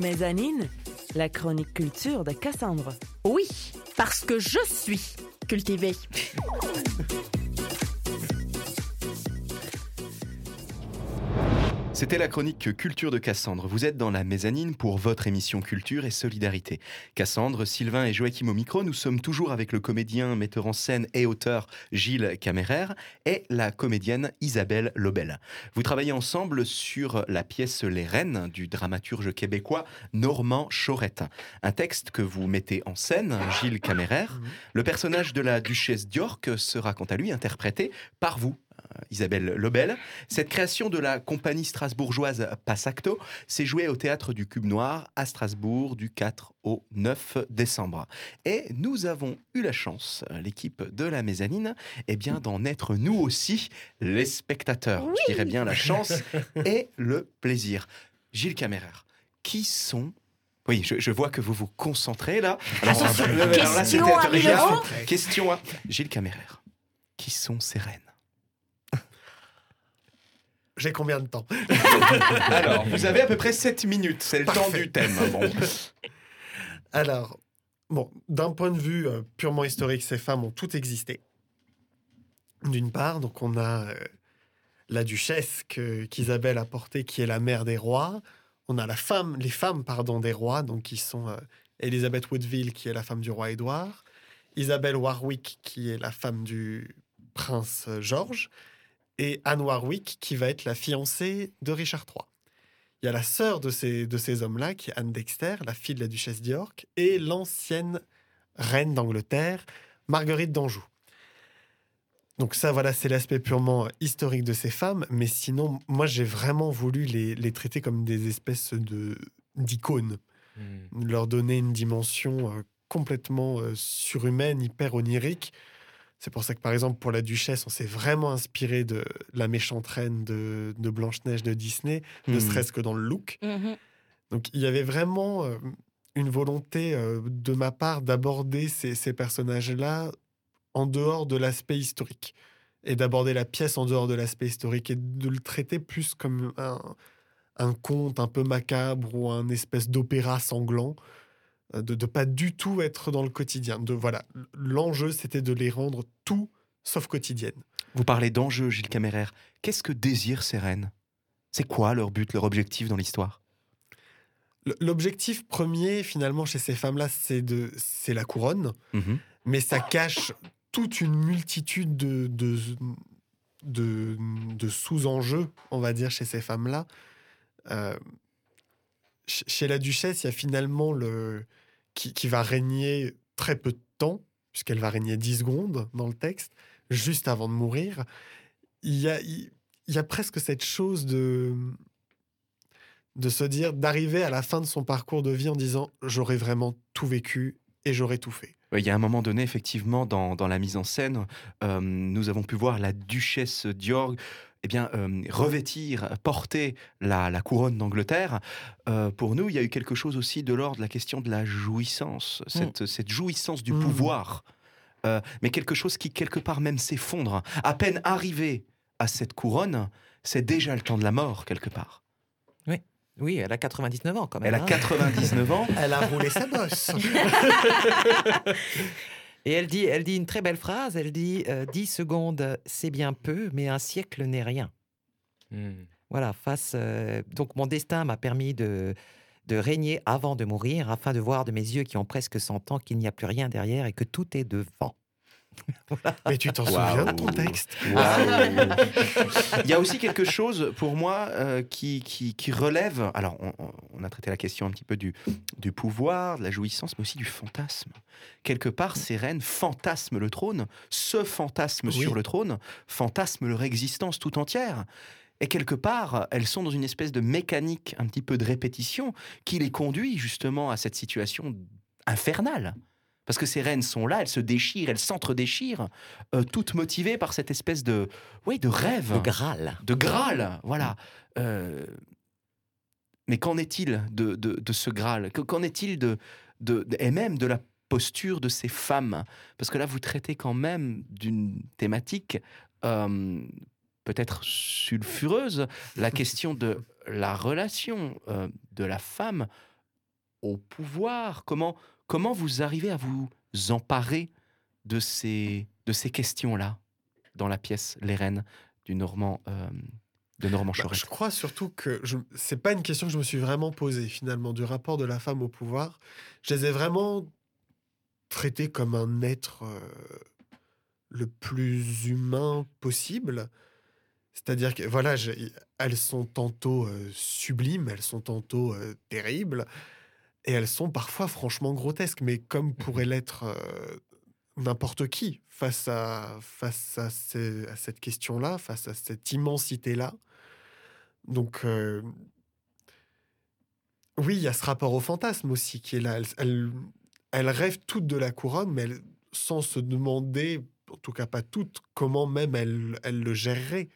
Mezzanine, la chronique culture de Cassandre. Oui, parce que je suis cultivée. <laughs> C'était la chronique Culture de Cassandre. Vous êtes dans la mezzanine pour votre émission Culture et Solidarité. Cassandre, Sylvain et Joachim au micro, nous sommes toujours avec le comédien, metteur en scène et auteur Gilles Caméraire et la comédienne Isabelle Lobel. Vous travaillez ensemble sur la pièce Les Reines du dramaturge québécois Normand Chaurette. Un texte que vous mettez en scène, Gilles Caméraire. Le personnage de la duchesse d'York sera quant à lui interprété par vous. Isabelle Lobel. Cette création de la compagnie strasbourgeoise Passacto s'est jouée au théâtre du Cube Noir à Strasbourg du 4 au 9 décembre. Et nous avons eu la chance, l'équipe de la mezzanine, eh bien d'en être nous aussi les spectateurs. Je dirais bien la chance <laughs> et le plaisir. Gilles Caméraire, qui sont oui, je, je vois que vous vous concentrez là. Attention, alors là, question à. Question à Gilles Caméraire. Qui sont ces reines? J'ai combien de temps <laughs> Alors, vous avez à peu près 7 minutes, c'est le temps du thème. Bon. <laughs> Alors, bon, d'un point de vue euh, purement historique, ces femmes ont toutes existé. D'une part, donc on a euh, la duchesse que- qu'Isabelle a portée, qui est la mère des rois. On a la femme, les femmes pardon, des rois, donc qui sont euh, Elizabeth Woodville, qui est la femme du roi Édouard, Isabelle Warwick, qui est la femme du prince euh, George, et Anne Warwick, qui va être la fiancée de Richard III. Il y a la sœur de ces, de ces hommes-là, qui est Anne Dexter, la fille de la duchesse d'York, et l'ancienne reine d'Angleterre, Marguerite d'Anjou. Donc ça, voilà, c'est l'aspect purement historique de ces femmes. Mais sinon, moi, j'ai vraiment voulu les, les traiter comme des espèces de d'icônes, Hmm. leur donner une dimension euh, complètement euh, surhumaine, hyper onirique. C'est pour ça que, par exemple, pour la duchesse, on s'est vraiment inspiré de la méchante reine de, de Blanche-Neige de Disney, ne Hmm. serait-ce que dans le look. Mhm. Donc il y avait vraiment euh, une volonté euh, de ma part d'aborder ces, ces personnages-là en dehors de l'aspect historique et d'aborder la pièce en dehors de l'aspect historique et de le traiter plus comme un, un conte un peu macabre ou un espèce d'opéra sanglant, de ne pas du tout être dans le quotidien. De, voilà, L'enjeu, c'était de les rendre tout sauf quotidiennes. Vous parlez d'enjeux, Gilles Caméraire. Qu'est-ce que désirent ces reines? C'est quoi leur but, leur objectif dans l'histoire? L'objectif premier, finalement, chez ces femmes-là, c'est de- c'est la couronne. Mhm. mais ça cache toute une multitude de, de, de, de sous-enjeux, on va dire, chez ces femmes-là. Euh, ch- chez la duchesse, il y a finalement le qui, va régner très peu de temps, puisqu'elle va régner 10 secondes dans le texte, juste avant de mourir. Il y a, presque cette chose de se dire d'arriver à la fin de son parcours de vie en disant j'aurais vraiment tout vécu et j'aurais tout fait. Il y a un moment donné, effectivement, dans, la mise en scène, euh, nous avons pu voir la duchesse d'York eh bien, euh, revêtir, porter la, la couronne d'Angleterre. Euh, pour nous, il y a eu quelque chose aussi de l'ordre de la question de la jouissance, cette, cette jouissance du Mm. pouvoir, Euh, mais quelque chose qui, quelque part, même s'effondre. À peine arrivé à cette couronne, c'est déjà le temps de la mort, quelque part. Oui, elle a 99 ans quand même. Elle a hein. 99 ans. <laughs> Elle a roulé sa bosse. <laughs> Et elle dit, elle dit une très belle phrase. Elle dit euh, 10 secondes, c'est bien peu, mais un siècle n'est rien. Hmm. Voilà, face. euh, donc, mon destin m'a permis de, de régner avant de mourir, afin de voir de mes yeux qui ont presque 100 ans qu'il n'y a plus rien derrière et que tout est devant. <laughs> Mais tu t'en souviens de ton texte <laughs> Il y a aussi quelque chose pour moi euh, qui, qui, qui relève. Alors, on, on- on a traité la question un petit peu du, du pouvoir, de la jouissance, mais aussi du fantasme. Quelque part, ces reines fantasment le trône, se fantasment Oui. sur le trône, fantasment leur existence tout entière. Et quelque part, elles sont dans une espèce de mécanique un petit peu de répétition qui les conduit justement à cette situation infernale. Parce que ces reines sont là, elles se déchirent, elles s'entre-déchirent, euh, toutes motivées par cette espèce de, oui, de rêve, Le Graal. de Graal, voilà. Euh, mais qu'en est-il de, de, de ce Graal Que- Qu'en est-il de, de, de- et même de la posture de ces femmes? Parce que là, vous traitez quand même d'une thématique euh, peut-être sulfureuse, la question de la relation euh, de la femme au pouvoir. Comment, comment vous arrivez à vous emparer de ces, de ces questions-là dans la pièce Les Reines du Normand, euh, de Normand Bah, je crois surtout que je... c'est pas une question que je me suis vraiment posée finalement du rapport de la femme au pouvoir. Je les ai vraiment traités comme un être euh, le plus humain possible. C'est-à-dire que voilà, elles sont tantôt euh, sublimes, elles sont tantôt euh, terribles, et elles sont parfois franchement grotesques, mais comme pourrait l'être euh, n'importe qui face à, face à, ces- à cette question-là, face à cette immensité-là. Donc, euh, oui, il y a ce rapport au fantasme aussi qui est là. Elles, elles- elles rêvent toutes de la couronne, mais elles- sans se demander, en tout cas pas toutes, comment même elles, elles le géreraient.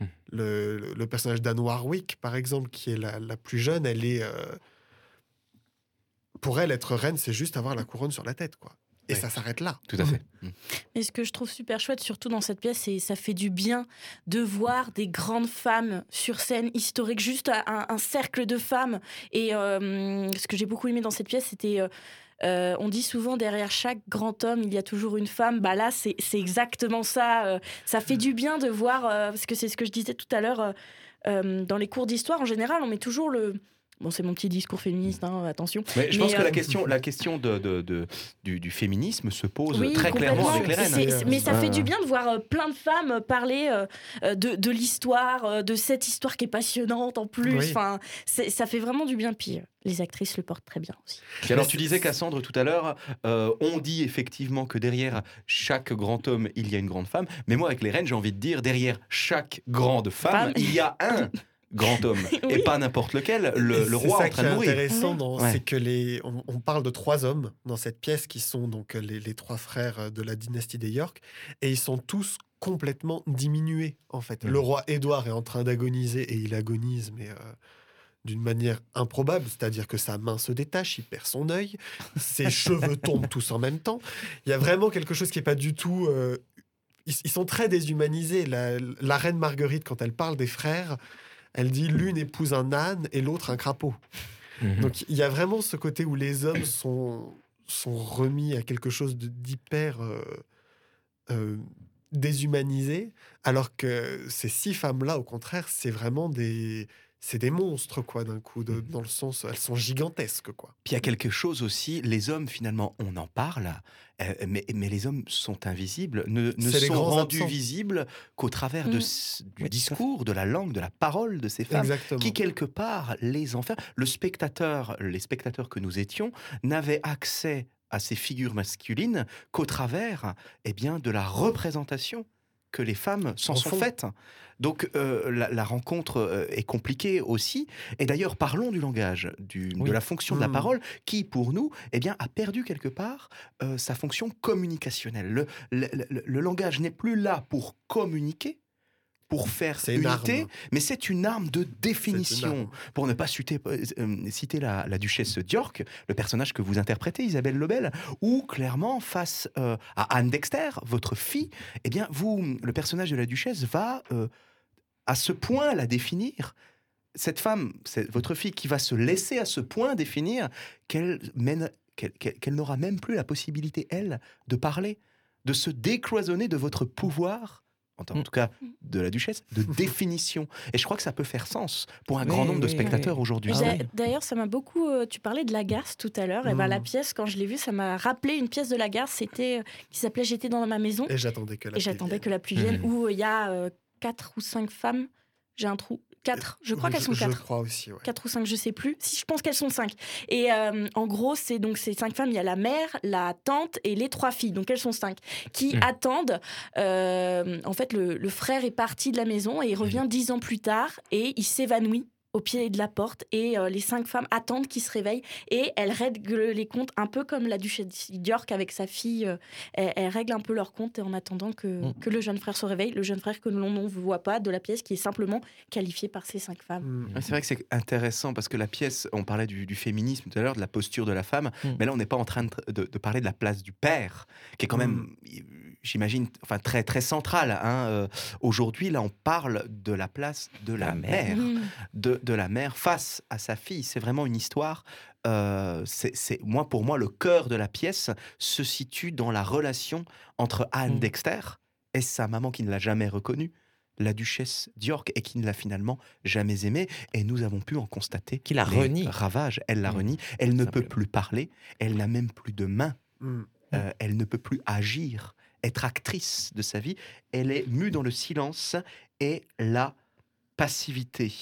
Hmm. Le, le- le personnage d'Anne Warwick, par exemple, qui est la, la plus jeune, elle est. euh, pour elle, être reine, c'est juste avoir la couronne sur la tête, quoi. Et Ouais. ça s'arrête là. Tout à fait. Et ce que je trouve super chouette, surtout dans cette pièce, c'est ça fait du bien de voir des grandes femmes sur scène historique, juste un, un cercle de femmes. Et euh, ce que j'ai beaucoup aimé dans cette pièce, c'était. euh, euh, on dit souvent derrière chaque grand homme, il y a toujours une femme. Bah là, c'est c'est exactement ça. euh, ça fait du bien de voir, euh, parce que c'est ce que je disais tout à l'heure, dans les cours d'histoire, en général, on met toujours le. Bon, c'est mon petit discours féministe, hein, attention. Mais je Mais, pense que euh, la question, la question de, de- de- du, du féminisme se pose Oui, très clairement avec les reines. Mais ça Ah. fait du bien de voir euh, plein de femmes parler euh, euh, de, de l'histoire, euh, de cette histoire qui est passionnante en plus. Oui. Enfin, ça fait vraiment du bien. Puis euh, les actrices le portent très bien aussi. Alors, tu disais, Cassandre, tout à l'heure, euh, on dit effectivement que derrière chaque grand homme, il y a une grande femme. Mais moi, avec les reines, j'ai envie de dire, derrière chaque grande femme, Femme. il y a un <laughs> grand homme. <laughs> Et pas n'importe lequel, le, le roi ça en train qui de est mourir. intéressant, Ouais. c'est que les, on, on parle de trois hommes dans cette pièce qui sont donc les, les trois frères de la dynastie des York, et ils sont tous complètement diminués en fait. Le roi Édouard est en train d'agoniser et il agonise, mais euh, d'une manière improbable, c'est-à-dire que sa main se détache, il perd son œil, ses <laughs> cheveux tombent tous en même temps. Il y a vraiment quelque chose qui est pas du tout. euh, ils, ils sont très déshumanisés. La, la reine Marguerite, quand elle parle des frères, elle dit l'une épouse un âne et l'autre un crapaud. Mhm. Donc il y a vraiment ce côté où les hommes sont, sont remis à quelque chose d'hyper euh, euh, déshumanisé, alors que ces six femmes-là, au contraire, c'est vraiment des... C'est des monstres, quoi, d'un coup, de- dans le sens, elles sont gigantesques, quoi. Puis il y a quelque chose aussi, les hommes, finalement, on en parle, euh, mais, mais les hommes sont invisibles, ne, sont rendus absents. visibles qu'au travers de, s- du Oui, discours, de la langue, de la parole de ces femmes. Exactement. qui quelque part les enferme. Le spectateur, les spectateurs que nous étions, n'avaient accès à ces figures masculines qu'au travers, eh bien, de la représentation que les femmes s'en En sont faites. Donc euh, la, la rencontre euh, est compliquée aussi. Et d'ailleurs, parlons du langage, du- Oui. de la fonction de la Mm. parole, qui pour nous, eh bien, a perdu quelque part euh, sa fonction communicationnelle. Le, le- le- le langage n'est plus là pour communiquer, pour faire C'est une unité, mais c'est une arme de définition. arme. Pour ne pas citer, euh, euh, citer la, la duchesse d'York, le personnage que vous interprétez, Isabelle Lebel, où clairement, face euh, à Anne Dexter, votre fille, eh bien, vous, le personnage de la duchesse va euh, à ce point la définir. Cette femme, c'est votre fille qui va se laisser à ce point définir qu'elle mène, qu'elle, qu'elle- qu'elle n'aura même plus la possibilité, elle, de parler, de se décloisonner de votre pouvoir, en en Mm. tout cas de la duchesse, de <laughs> définition. Et je crois que ça peut faire sens pour un Oui, grand nombre de spectateurs oui. aujourd'hui. Ah. D'ailleurs, ça m'a beaucoup. euh, tu parlais de Lagarce tout à l'heure. Et ben, Mm. la pièce, quand je l'ai vue, ça m'a rappelé une pièce de Lagarce. C'était euh, qui s'appelait J'étais dans ma maison. Et j'attendais que la Et j'attendais pluie que la pluie vienne. Mhm. Où euh, il y a euh, quatre ou cinq femmes. J'ai un trou. Quatre. Je crois qu'elles sont Je quatre. crois aussi, ouais. 4 ou 5, je sais plus. Si je pense qu'elles sont 5. Et euh, en gros, c'est donc ces cinq femmes, il y a la mère, la tante et les trois filles. Donc elles sont cinq qui Mm. attendent. euh, en fait, le, le frère est parti de la maison et il revient dix ans plus tard et il s'évanouit au pied de la porte et euh, les cinq femmes attendent qu'il se réveille et elles règlent les comptes un peu comme la duchesse d'York avec sa fille. euh, elles, elles règlent un peu leurs comptes en attendant que, Mm. que le jeune frère se réveille. Le jeune frère que l'on ne voit pas de la pièce qui est simplement qualifié par ces cinq femmes. Mm. C'est vrai que c'est intéressant parce que la pièce, on parlait du, du féminisme tout à l'heure, de la posture de la femme, Mm. mais là on n'est pas en train de, de- de parler de la place du père, qui est quand même, j'imagine, enfin très très centrale. hein, euh, Aujourd'hui, là on parle de la place de la, La mère, mère. Mm. de, de la mère face à sa fille. C'est vraiment une histoire. euh, c'est c'est- moi pour moi le cœur de la pièce se situe dans la relation entre Anne Mm. Dexter et sa maman qui ne l'a jamais reconnue. La duchesse d'York et qui ne l'a finalement jamais aimée. Et nous avons pu en constater Qui la renie. ravages. Elle la Mm. renie. Elle ne peut plus parler. Elle n'a même plus de main. Euh, elle ne peut plus agir, être actrice de sa vie. Elle est mue dans le silence et la passivité.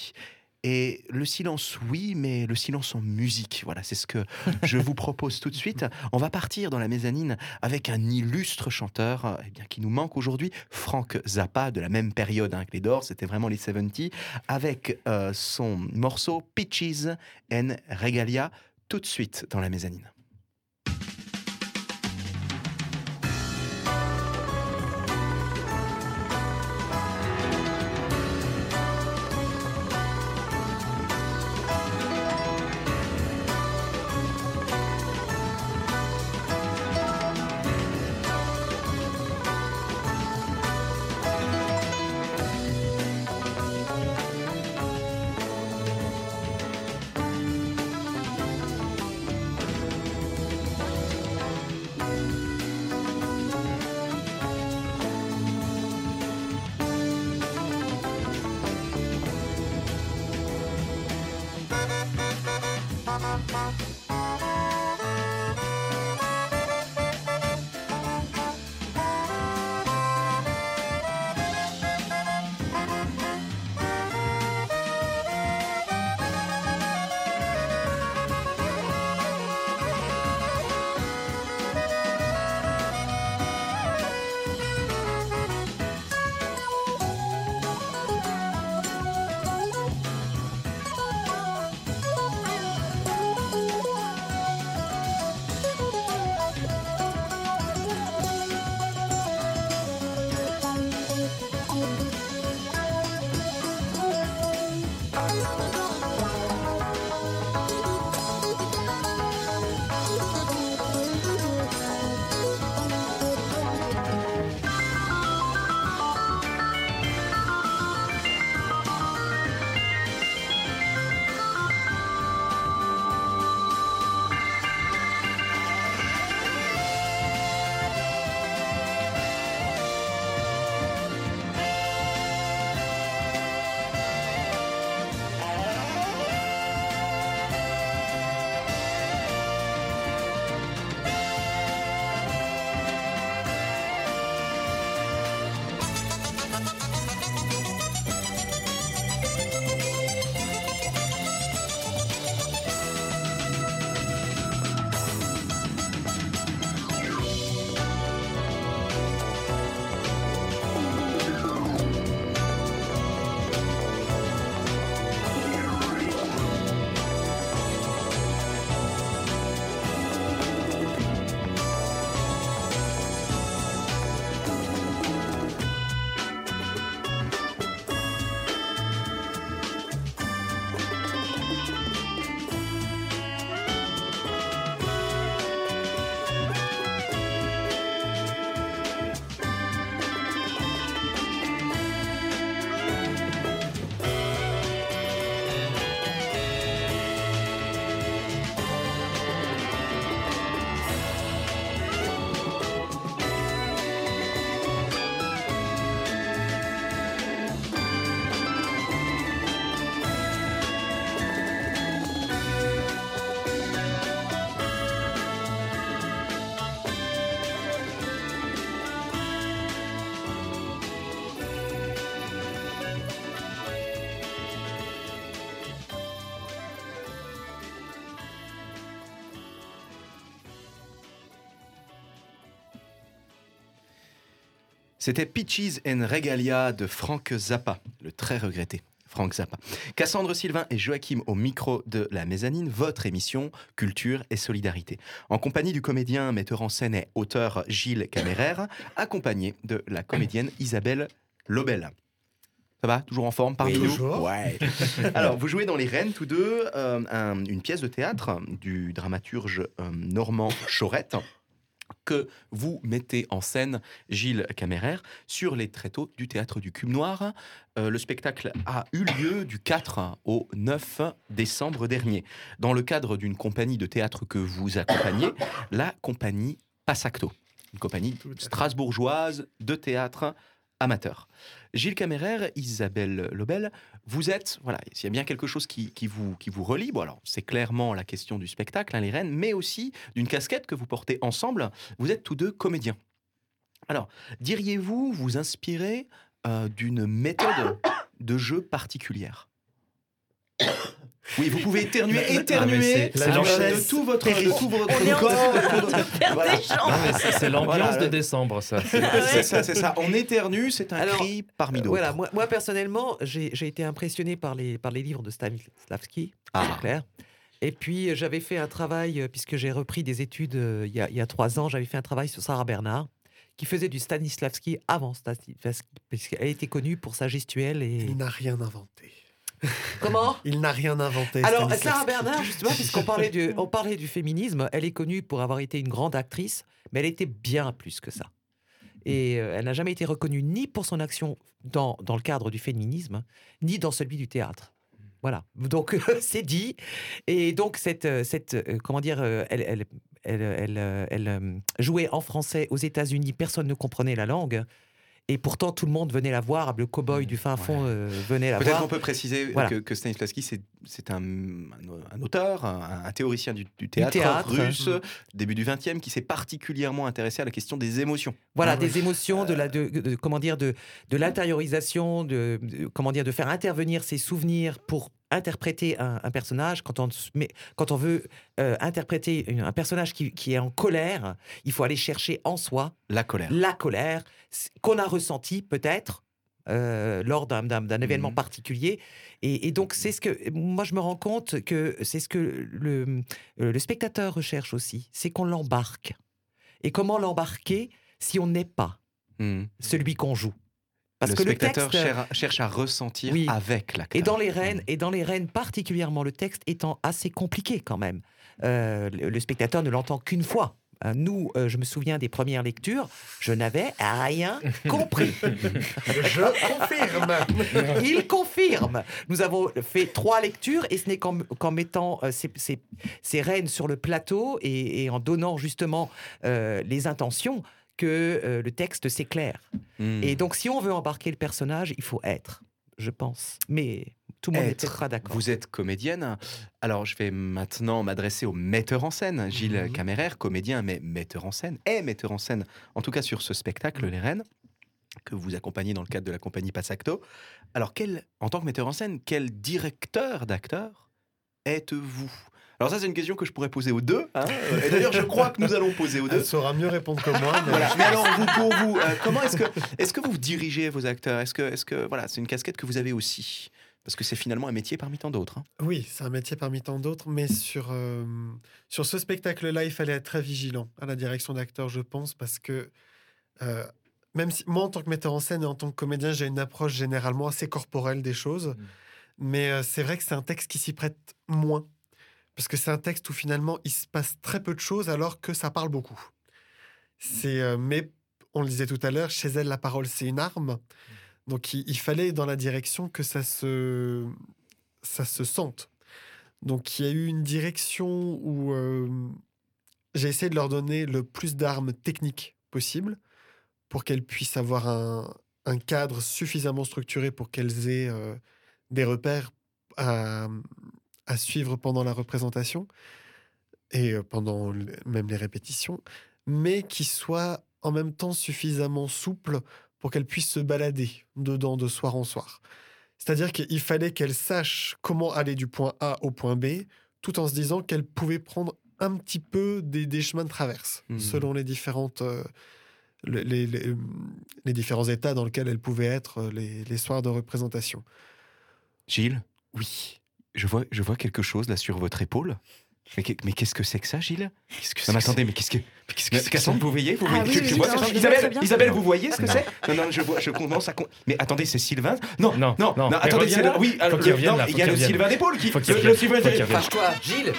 Et le silence, oui, mais le silence en musique. Voilà, c'est ce que je vous propose tout de suite. On va partir dans la mezzanine avec un illustre chanteur euh, eh bien, qui nous manque aujourd'hui, Frank Zappa, de la même période hein, que les Doors, c'était vraiment les 70, avec euh, son morceau Peaches and Regalia, tout de suite dans la mezzanine. C'était Peaches and Regalia de Frank Zappa, le très regretté Frank Zappa. Cassandre Sylvain et Joachim au micro de la mezzanine, votre émission Culture et Solidarité. En compagnie du comédien, metteur en scène et auteur Gilles Caméraire, accompagné de la comédienne Isabelle Lobel. Ça va? Toujours en forme parmi Oui. nous Toujours. Ouais. <laughs> Alors, vous jouez dans Les Rennes, tous deux, euh, un- une pièce de théâtre du dramaturge euh, Normand Chorette que vous mettez en scène, Gilles Caméraire, sur les tréteaux du théâtre du Cube Noir. Euh, le spectacle a eu lieu du 4 au 9 décembre dernier, dans le cadre d'une compagnie de théâtre que vous accompagnez, la compagnie Passacto, une compagnie strasbourgeoise de théâtre amateur. Gilles Caméraire, Isabelle Lobel, vous êtes, voilà, s'il y a bien quelque chose qui, qui vous, qui vous relie, bon alors c'est clairement la question du spectacle, hein, les reines, mais aussi d'une casquette que vous portez ensemble, vous êtes tous deux comédiens. Alors, diriez-vous vous inspirer euh, d'une méthode de jeu particulière? Oui, vous pouvez éternuer, éternuer Ah, c'est- de l'enchaise. tout votre, de tout votre corps. c'est l'ambiance de décembre, ça. C'est- C'est ça, c'est ça. On éternue, c'est un cri parmi d'autres. Voilà, moi, personnellement, j'ai été impressionné par les, par les livres de Stanislavski, Ah. c'est clair. Et puis, j'avais fait un travail, euh, puisque j'ai repris des études euh, il y, a, il y a trois ans, j'avais fait un travail sur Sarah Bernard, qui faisait du Stanislavski avant Stanislavski, puisqu'elle était connue pour sa gestuelle et... Il n'a rien inventé. <laughs> Comment? Il n'a rien inventé. Alors. Sarah Bernard, justement, puisqu'on parlait, du, on parlait du féminisme, elle est connue pour avoir été une grande actrice, mais elle était bien plus que ça. Et euh, elle n'a jamais été reconnue ni pour son action dans, dans le cadre du féminisme, ni dans celui du théâtre. Voilà. Donc, <laughs> c'est dit. Et donc, cette, euh, cette euh, comment dire, elle, elle, elle, elle, jouait en français aux États-Unis, personne ne comprenait la langue. Et pourtant, tout le monde venait la voir. Le cow-boy du fin fond euh, venait la Peut-être voir. qu'on peut préciser Voilà. que, que Stanislavski, c'est, un, auteur, un, un théoricien du, du théâtre, théâtre. russe, début du XXe, qui s'est particulièrement intéressé à la question des émotions. Voilà, Ah des émotions, de la, de, de- comment dire, de, de l'intériorisation, de, de- comment dire, de faire intervenir ses souvenirs pour interpréter un, un personnage. Quand on, met- quand on veut euh, interpréter une- un personnage qui, qui est en colère, il faut aller chercher en soi La colère. la colère qu'on a ressentie peut-être euh, lors d'un, d'un- d'un événement Mhm. particulier. Et, et donc, c'est ce que moi, je me rends compte que c'est ce que le, le spectateur recherche aussi, c'est qu'on l'embarque. Et comment l'embarquer si on n'est pas Hmm. celui qu'on joue? Parce le que le spectateur texte. cher- cherche à ressentir Oui. avec l'acteur. Et dans les reines, Hmm. et dans les reines particulièrement, le texte étant assez compliqué quand même. Euh, le, le spectateur ne l'entend qu'une fois. Euh, Nous, euh, je me souviens des premières lectures, je n'avais rien <laughs> compris. Je confirme. <laughs> Il confirme. Nous avons fait trois lectures et ce n'est qu'en qu'en mettant euh, ces, ces- ces reines sur le plateau et, et en donnant justement euh, les intentions que euh, le texte s'éclaire. Hmm. Et donc, si on veut embarquer le personnage, il faut être, je pense. Mais tout le monde Être. d'accord. Vous êtes comédienne. Alors, je vais maintenant m'adresser au metteur en scène, Gilles Mhm. Caméraire, comédien, mais metteur en scène, et metteur en scène, en tout cas sur ce spectacle, Les Reines, que vous accompagnez dans le cadre de la compagnie Passacto. Alors, quel, en tant que metteur en scène, quel directeur d'acteur êtes-vous? Alors, ça, c'est une question que je pourrais poser aux deux. hein. Et d'ailleurs, je crois que nous allons poser aux deux. Elle saura mieux répondre que moi. mais- Voilà. Mais alors, vous, pour vous, euh, comment est-ce que, est-ce que vous dirigez vos acteurs? Est-ce que, est-ce que, voilà, c'est une casquette que vous avez aussi? Parce que c'est finalement un métier parmi tant d'autres. hein. Oui, c'est un métier parmi tant d'autres, mais sur, euh, sur ce spectacle-là, il fallait être très vigilant à la direction d'acteur, je pense, parce que euh, même si moi, en tant que metteur en scène et en tant que comédien, j'ai une approche généralement assez corporelle des choses, mais euh, c'est vrai que c'est un texte qui s'y prête moins, parce que c'est un texte où finalement il se passe très peu de choses alors que ça parle beaucoup. C'est, euh, mais on le disait tout à l'heure, chez elle, la parole, c'est une arme. Donc il, il fallait dans la direction que ça se, ça se sente. Donc il y a eu une direction où euh, j'ai essayé de leur donner le plus d'armes techniques possible pour qu'elles puissent avoir un, un cadre suffisamment structuré pour qu'elles aient euh, des repères à, à suivre pendant la représentation et euh, pendant même les répétitions, mais qui soient en même temps suffisamment souples pour qu'elles puissent se balader dedans de soir en soir. C'est-à-dire qu'il fallait qu'elles sachent comment aller du point A au point B, tout en se disant qu'elles pouvaient prendre un petit peu des, des chemins de traverse, Mhm. selon les différentes, euh, le- les, les, euh, les différents états dans lesquels elles pouvaient être les, les soirs de représentation. Gilles, Oui. Je vois, je vois quelque chose là sur votre épaule. Mais, qu'est- mais qu'est-ce que c'est que ça, Gilles? Qu'est-ce que Non, mais c'est attendez, mais qu'est-ce que. Qu'est-ce Mais que c'est Cassandre, vous voyez, vous Ah voyez Isabelle. Isabelle, vous voyez ce que c'est? Non, non, je vois, je commence à. con- Mais attendez, c'est Sylvain? Non, Non, non, non, attendez, c'est. Oui, alors, qu'il le- revienne non, là, il y a le. Sylvain d'épaule qui. Le- Sylvain d'épaule. Fâche-toi, Gilles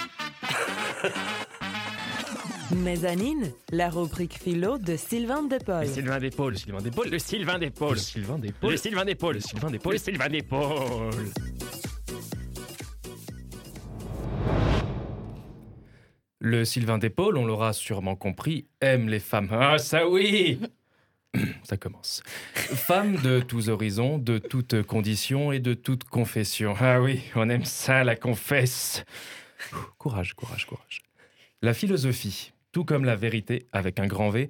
Mezzanine, la rubrique philo de Sylvain Depaul. Le Sylvain d'épaule, le Sylvain d'épaule, le Sylvain d'épaule. Le Sylvain d'épaule. Le Sylvain d'épaule, Le Sylvain d'épaule. le Sylvain d'épaule. Le Sylvain d'épaule, on l'aura sûrement compris, aime les femmes. Ah, ça oui <clears throat> Ça commence. Femmes de tous horizons, de toutes conditions et de toutes confessions. Ah oui, on aime ça, la confesse. Courage, courage, courage. La philosophie, tout comme la vérité, avec un grand V,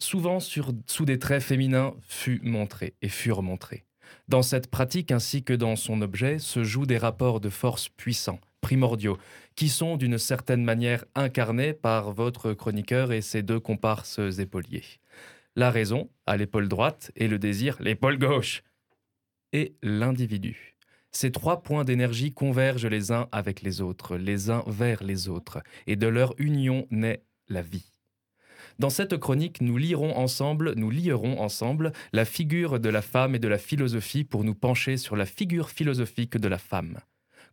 souvent sur- sous des traits féminins, fut montrée et furent montrés. Dans cette pratique ainsi que dans son objet se jouent des rapports de force puissants, primordiaux, qui sont d'une certaine manière incarnés par votre chroniqueur et ses deux comparses épauliers. La raison, à l'épaule droite, et le désir, l'épaule gauche. Et l'individu. Ces trois points d'énergie convergent les uns avec les autres, les uns vers les autres, et de leur union naît la vie. Dans cette chronique, nous lirons ensemble, nous lierons ensemble la figure de la femme et de la philosophie pour nous pencher sur la figure philosophique de la femme.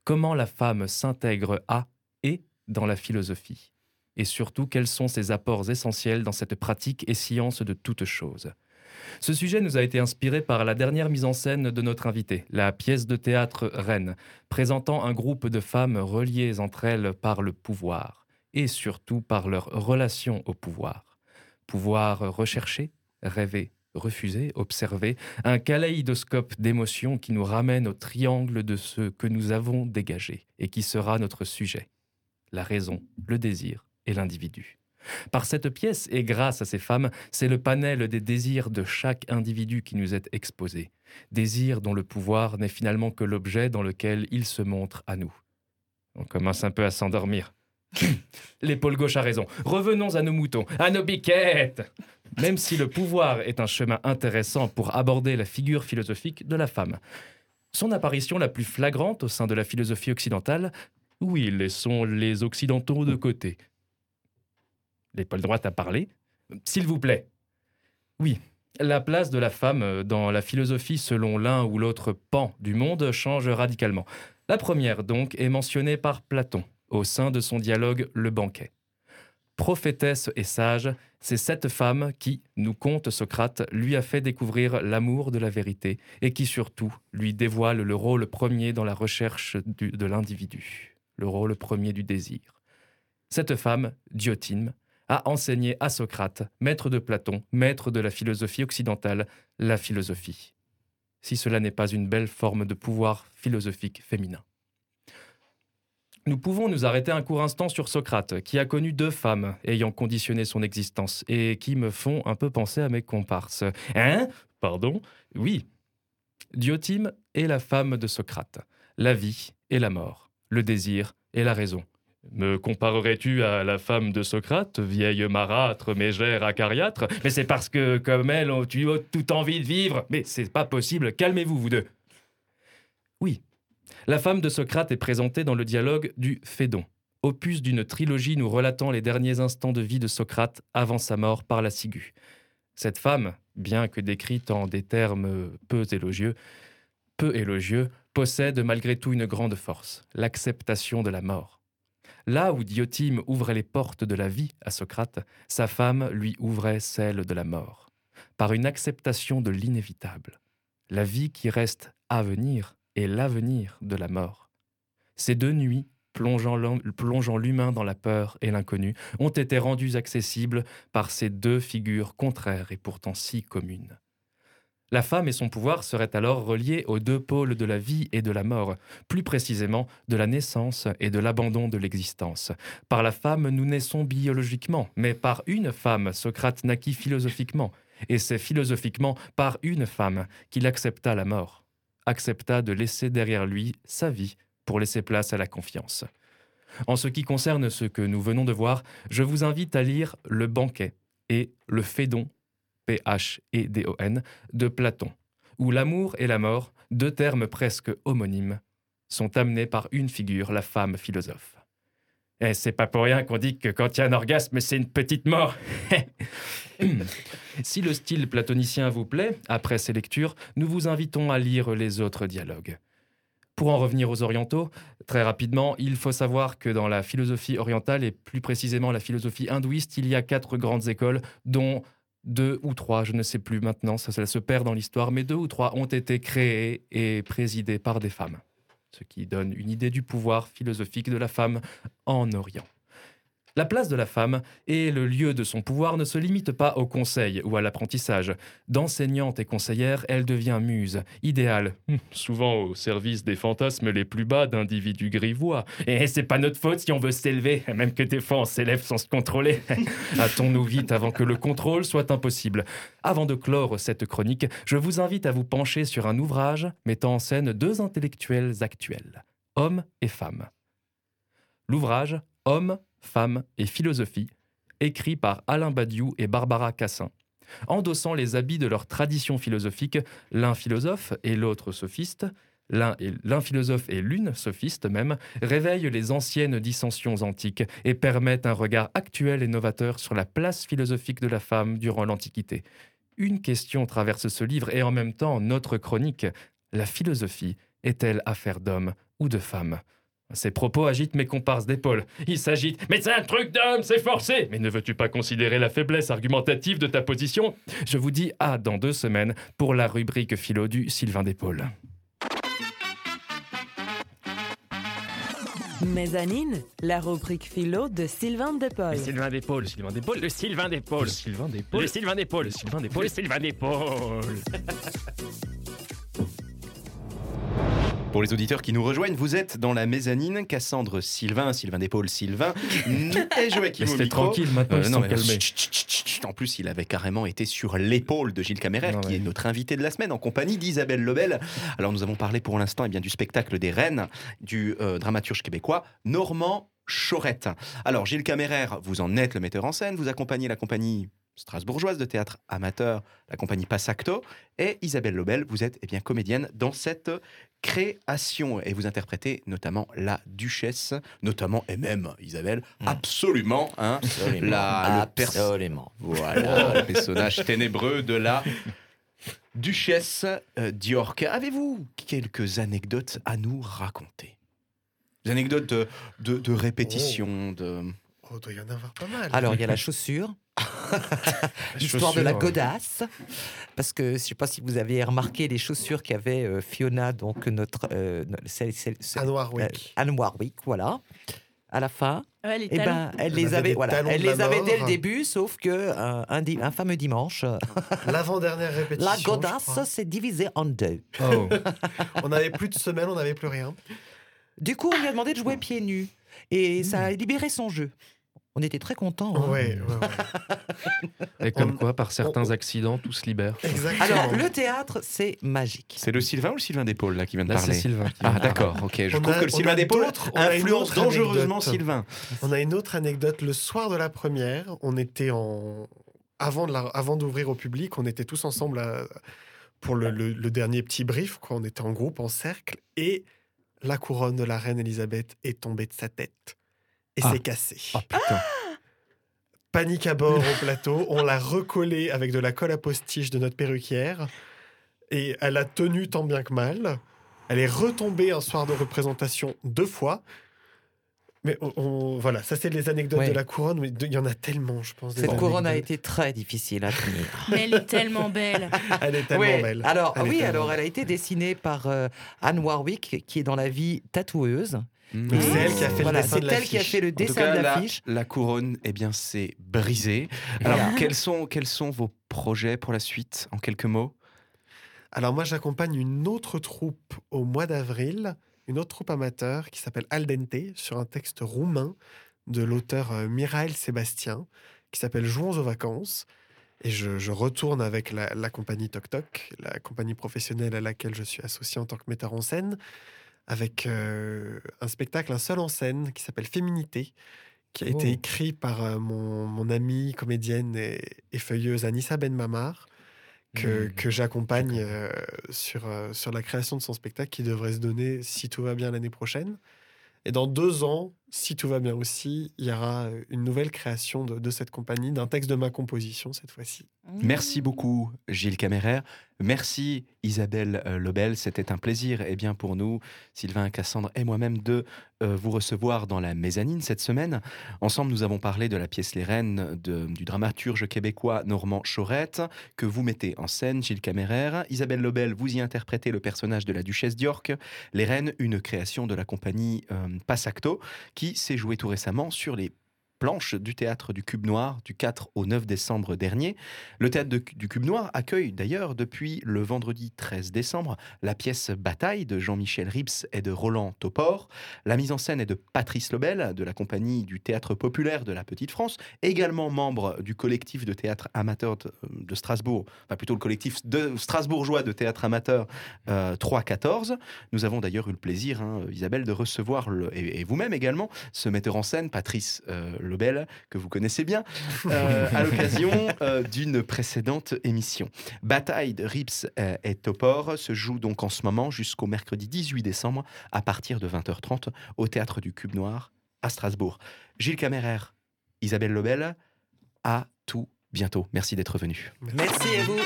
Comment la femme s'intègre à et dans la philosophie. Et surtout, quels sont ses apports essentiels dans cette pratique et science de toute chose. Ce sujet nous a été inspiré par la dernière mise en scène de notre invité, la pièce de théâtre Reine, présentant un groupe de femmes reliées entre elles par le pouvoir, et surtout par leur relation au pouvoir. Pouvoir rechercher, rêver, refuser, observer, un kaléidoscope d'émotions qui nous ramène au triangle de ce que nous avons dégagé et qui sera notre sujet. La raison, le désir et l'individu. Par cette pièce et grâce à ces femmes, c'est le panel des désirs de chaque individu qui nous est exposé. Désir dont le pouvoir n'est finalement que l'objet dans lequel il se montre à nous. On commence un peu à s'endormir. <laughs> L'épaule gauche a raison. Revenons à nos moutons, à nos biquettes. Même si le pouvoir est un chemin intéressant pour aborder la figure philosophique de la femme. Son apparition la plus flagrante au sein de la philosophie occidentale, oui, laissons les occidentaux de côté. L'épaule droite a parlé. S'il vous plaît. Oui, la place de la femme dans la philosophie selon l'un ou l'autre pan du monde change radicalement. La première, donc, est mentionnée par Platon au sein de son dialogue Le banquet. Prophétesse et sage, c'est cette femme qui, nous conte Socrate, lui a fait découvrir l'amour de la vérité et qui surtout lui dévoile le rôle premier dans la recherche de l'individu, le rôle premier du désir. Cette femme, Diotime, a enseigné à Socrate, maître de Platon, maître de la philosophie occidentale, la philosophie. Si cela n'est pas une belle forme de pouvoir philosophique féminin. Nous pouvons nous arrêter un court instant sur Socrate, qui a connu deux femmes ayant conditionné son existence et qui me font un peu penser à mes comparses. Hein? Pardon? Oui. Diotime est la femme de Socrate, la vie et la mort, le désir et la raison. Me comparerais-tu à la femme de Socrate, vieille marâtre, mégère, acariâtre? Mais c'est parce que, comme elle, tu as toute envie de vivre. Mais c'est pas possible, calmez-vous, vous deux. Oui, la femme de Socrate est présentée dans le dialogue du Phédon, opus d'une trilogie nous relatant les derniers instants de vie de Socrate avant sa mort par la ciguë. Cette femme, bien que décrite en des termes peu élogieux, peu élogieux, possède malgré tout une grande force, l'acceptation de la mort. Là où Diotime ouvrait les portes de la vie à Socrate, sa femme lui ouvrait celles de la mort, par une acceptation de l'inévitable, la vie qui reste à venir et l'avenir de la mort. Ces deux nuits, plongeant l'humain dans la peur et l'inconnu, ont été rendues accessibles par ces deux figures contraires et pourtant si communes. La femme et son pouvoir seraient alors reliés aux deux pôles de la vie et de la mort, plus précisément de la naissance et de l'abandon de l'existence. Par la femme, nous naissons biologiquement, mais par une femme, Socrate naquit philosophiquement, et c'est philosophiquement par une femme qu'il accepta la mort, accepta de laisser derrière lui sa vie pour laisser place à la confiance. En ce qui concerne ce que nous venons de voir, je vous invite à lire Le banquet et Le Phédon P-H-E-D-O-N, de Platon, où l'amour et la mort, deux termes presque homonymes, sont amenés par une figure, la femme philosophe. Et c'est pas pour rien qu'on dit que quand il y a un orgasme, c'est une petite mort. <laughs> si le style platonicien vous plaît, après ces lectures, nous vous invitons à lire les autres dialogues. Pour en revenir aux orientaux, très rapidement, il faut savoir que dans la philosophie orientale, et plus précisément la philosophie hindouiste, il y a quatre grandes écoles, dont deux ou trois, je ne sais plus maintenant, ça, ça se perd dans l'histoire, mais deux ou trois ont été créées et présidées par des femmes. Ce qui donne une idée du pouvoir philosophique de la femme en Orient. La place de la femme et le lieu de son pouvoir ne se limitent pas au conseil ou à l'apprentissage. D'enseignante et conseillère, elle devient muse, idéale, hum, souvent au service des fantasmes les plus bas d'individus grivois. Et c'est pas notre faute si on veut s'élever, même que des fois on s'élève sans se contrôler. <laughs> Hâtons-nous vite avant que le contrôle soit impossible. Avant de clore cette chronique, je vous invite à vous pencher sur un ouvrage mettant en scène deux intellectuels actuels, hommes et femmes. L'ouvrage Hommes, femmes et philosophie, écrit par Alain Badiou et Barbara Cassin. Endossant les habits de leur tradition philosophique, l'un philosophe et l'autre sophiste, l'un philosophe et l'une sophiste même, réveillent les anciennes dissensions antiques et permettent un regard actuel et novateur sur la place philosophique de la femme durant l'Antiquité. Une question traverse ce livre et en même temps notre chronique. La philosophie est-elle affaire d'homme ou de femme ces propos agitent mes comparses d'épaule. Ils s'agitent. Mais c'est un truc d'homme, c'est forcé Mais ne veux-tu pas considérer la faiblesse argumentative de ta position? Je vous dis à dans deux semaines pour la rubrique philo du Sylvain d'épaule. Mezzanine, la rubrique philo de Sylvain Le Depaul. Sylvain d'épaule, le Sylvain d'épaule, le Sylvain d'épaule. Sylvain Le Sylvain d'épaule, le Sylvain d'épaule, le Sylvain d'épaule. <laughs> Pour les auditeurs qui nous rejoignent, vous êtes dans la mezzanine, Cassandre Sylvain, Sylvain d'épaule Sylvain, <laughs> et Joachim au micro. tranquilles, maintenant Euh, non, mais chut, chut, chut. En plus, il avait carrément été sur l'épaule de Gilles Caméraire, Ah qui ouais. est notre invité de la semaine, en compagnie d'Isabelle Lebel. Alors, nous avons parlé pour l'instant eh bien, du spectacle des Reines, du euh, dramaturge québécois Normand Chorette. Alors, Gilles Caméraire, vous en êtes le metteur en scène, vous accompagnez la compagnie strasbourgeoise de théâtre amateur, la compagnie Passacto, et Isabelle Lebel, vous êtes eh bien, comédienne dans cette création, et vous interprétez notamment la duchesse, notamment, et même, Isabelle, absolument, hein, Absolument. la, le Absolument. voilà, <laughs> le personnage ténébreux de la duchesse euh, d'York. Avez-vous quelques anecdotes à nous raconter? Des anecdotes de, de, de répétition, de... Oh, il doit y en avoir pas mal. Alors, il y a la chaussure, <laughs> l'histoire de la godasse. Parce que je ne sais pas si vous avez remarqué les chaussures qu'avait euh, Fiona, donc notre. euh, celle- celle- celle- Anne Warwick. euh, Anne Warwick, voilà. À la fin, Ouais, les eh ben, elle Elle les avait voilà, elle les avait dès le début, sauf que euh, un, di- un fameux dimanche, <laughs> L'avant-dernière répétition. la godasse s'est divisée en deux. Oh. <laughs> On n'avait plus de semelle, on n'avait plus rien. Du coup, on lui a demandé de jouer pieds nus, et ça a libéré son jeu. On était très contents. hein. Ouais, ouais, ouais. <laughs> Et comme On- quoi, par certains on- accidents, tout se libère. Exactement. Alors, le théâtre, c'est magique. C'est le Sylvain ou le Sylvain d'épaule là qui vient de Là, c'est parler Sylvain. Ah d'accord, ok. Je On trouve a- que le Sylvain d'épaule influence autre dangereusement anecdote. Sylvain. On a une autre anecdote. Le soir de la première, on était en. Avant, de la- avant d'ouvrir au public, on était tous ensemble à- pour le, le- le dernier petit brief. Quoi. On était en groupe, en cercle. Et la couronne de la reine Elisabeth est tombée de sa tête. Et Ah. s'est cassée. Oh putain. <gasps> Panique à bord au plateau. On l'a recollée avec de la colle à postiche de notre perruquière. Et elle a tenu tant bien que mal. Elle est retombée un soir de représentation deux fois. Mais on- on- voilà, ça c'est les anecdotes Ouais. de la couronne. Mais il y en a tellement, je pense. Cette couronne a anecdotes. été très difficile à tenir. <laughs> Mais elle est tellement belle. <laughs> Elle est tellement Ouais, belle. Alors, Elle oui, alors belle. elle a été dessinée par euh, Anne Warwick, qui est dans la vie tatoueuse. Donc, c'est elle qui a fait Voilà, le dessin c'est de elle qui a l'affiche. fait le dessin cas, de la, l'affiche. la couronne, eh bien, c'est brisé. Alors, Voilà. quels sont, quels sont vos projets pour la suite, en quelques mots? Alors moi, j'accompagne une autre troupe au mois d'avril, une autre troupe amateur qui s'appelle Al Dente, sur un texte roumain de l'auteur euh, Mirail Sébastien, qui s'appelle Jouons aux vacances. Et je, je retourne avec la, la compagnie Toc Toc, la compagnie professionnelle à laquelle je suis associé en tant que metteur en scène, avec euh, un spectacle, un seul en scène, qui s'appelle Féminité, qui a été écrit par euh, mon, mon amie comédienne et, et feuilleuse Anissa Ben Mamar, que, Hmm. que j'accompagne euh, sur, euh, sur la création de son spectacle qui devrait se donner, si tout va bien, l'année prochaine. Et dans deux ans, si tout va bien aussi, il y aura euh, une nouvelle création de, cette compagnie, d'un texte de ma composition cette fois-ci. Merci beaucoup, Gilles Caméraire. Merci, Isabelle euh, Lebel. C'était un plaisir eh bien, pour nous, Sylvain Cassandre et moi-même, de euh, vous recevoir dans la mezzanine cette semaine. Ensemble, nous avons parlé de la pièce Les Reines de- du dramaturge québécois Normand Chaurette, que vous mettez en scène, Gilles Caméraire. Isabelle Lebel, vous y interprétez le personnage de la duchesse d'York. Les Reines, une création de la compagnie euh, Passacto, qui s'est jouée tout récemment sur les planches du théâtre du Cube Noir du 4 au 9 décembre dernier. Le théâtre du Cube Noir accueille d'ailleurs depuis le vendredi 13 décembre la pièce Bataille de Jean-Michel Rips et de Roland Topor. La mise en scène est de Patrice Lebel de la compagnie du théâtre populaire de la Petite France, également membre du collectif de théâtre amateur de, Strasbourg, enfin plutôt le collectif de strasbourgeois de théâtre amateur euh, 314. Nous avons d'ailleurs eu le plaisir, hein, Isabelle, de recevoir, et vous-même également, ce metteur en scène, Patrice euh, Lebel, que vous connaissez bien, euh, à l'occasion <laughs> euh, d'une précédente émission. Bataille de Rips euh, et Topor se joue donc en ce moment jusqu'au mercredi 18 décembre à partir de 20h30 au Théâtre du Cube Noir à Strasbourg. Gilles Caméraire, Isabelle Lebel, à tout bientôt. Merci d'être venu. Merci à vous.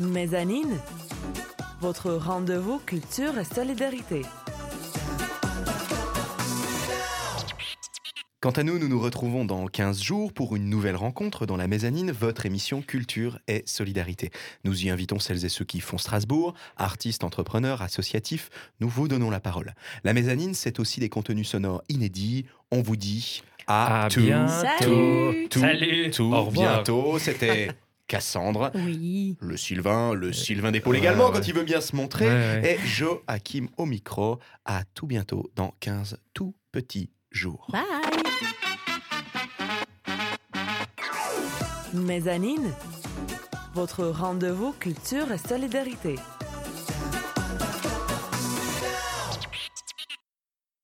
Mezzanine, votre rendez-vous culture et solidarité. Quant à nous, nous nous retrouvons dans 15 jours pour une nouvelle rencontre dans la mezzanine, votre émission Culture et Solidarité. Nous y invitons celles et ceux qui font Strasbourg, artistes, entrepreneurs, associatifs. Nous vous donnons la parole. La mezzanine, c'est aussi des contenus sonores inédits. On vous dit à, À tout, bientôt. Salut. tout, Salut. tout Au revoir. bientôt. C'était <laughs> Cassandre, Oui. le Sylvain, le Sylvain d'épaule Ouais, également ouais. quand il veut bien se montrer. Ouais, ouais. Et Joachim au micro. À tout bientôt dans 15 tout petits jours. Bye. Mezzanine, votre rendez-vous culture et solidarité.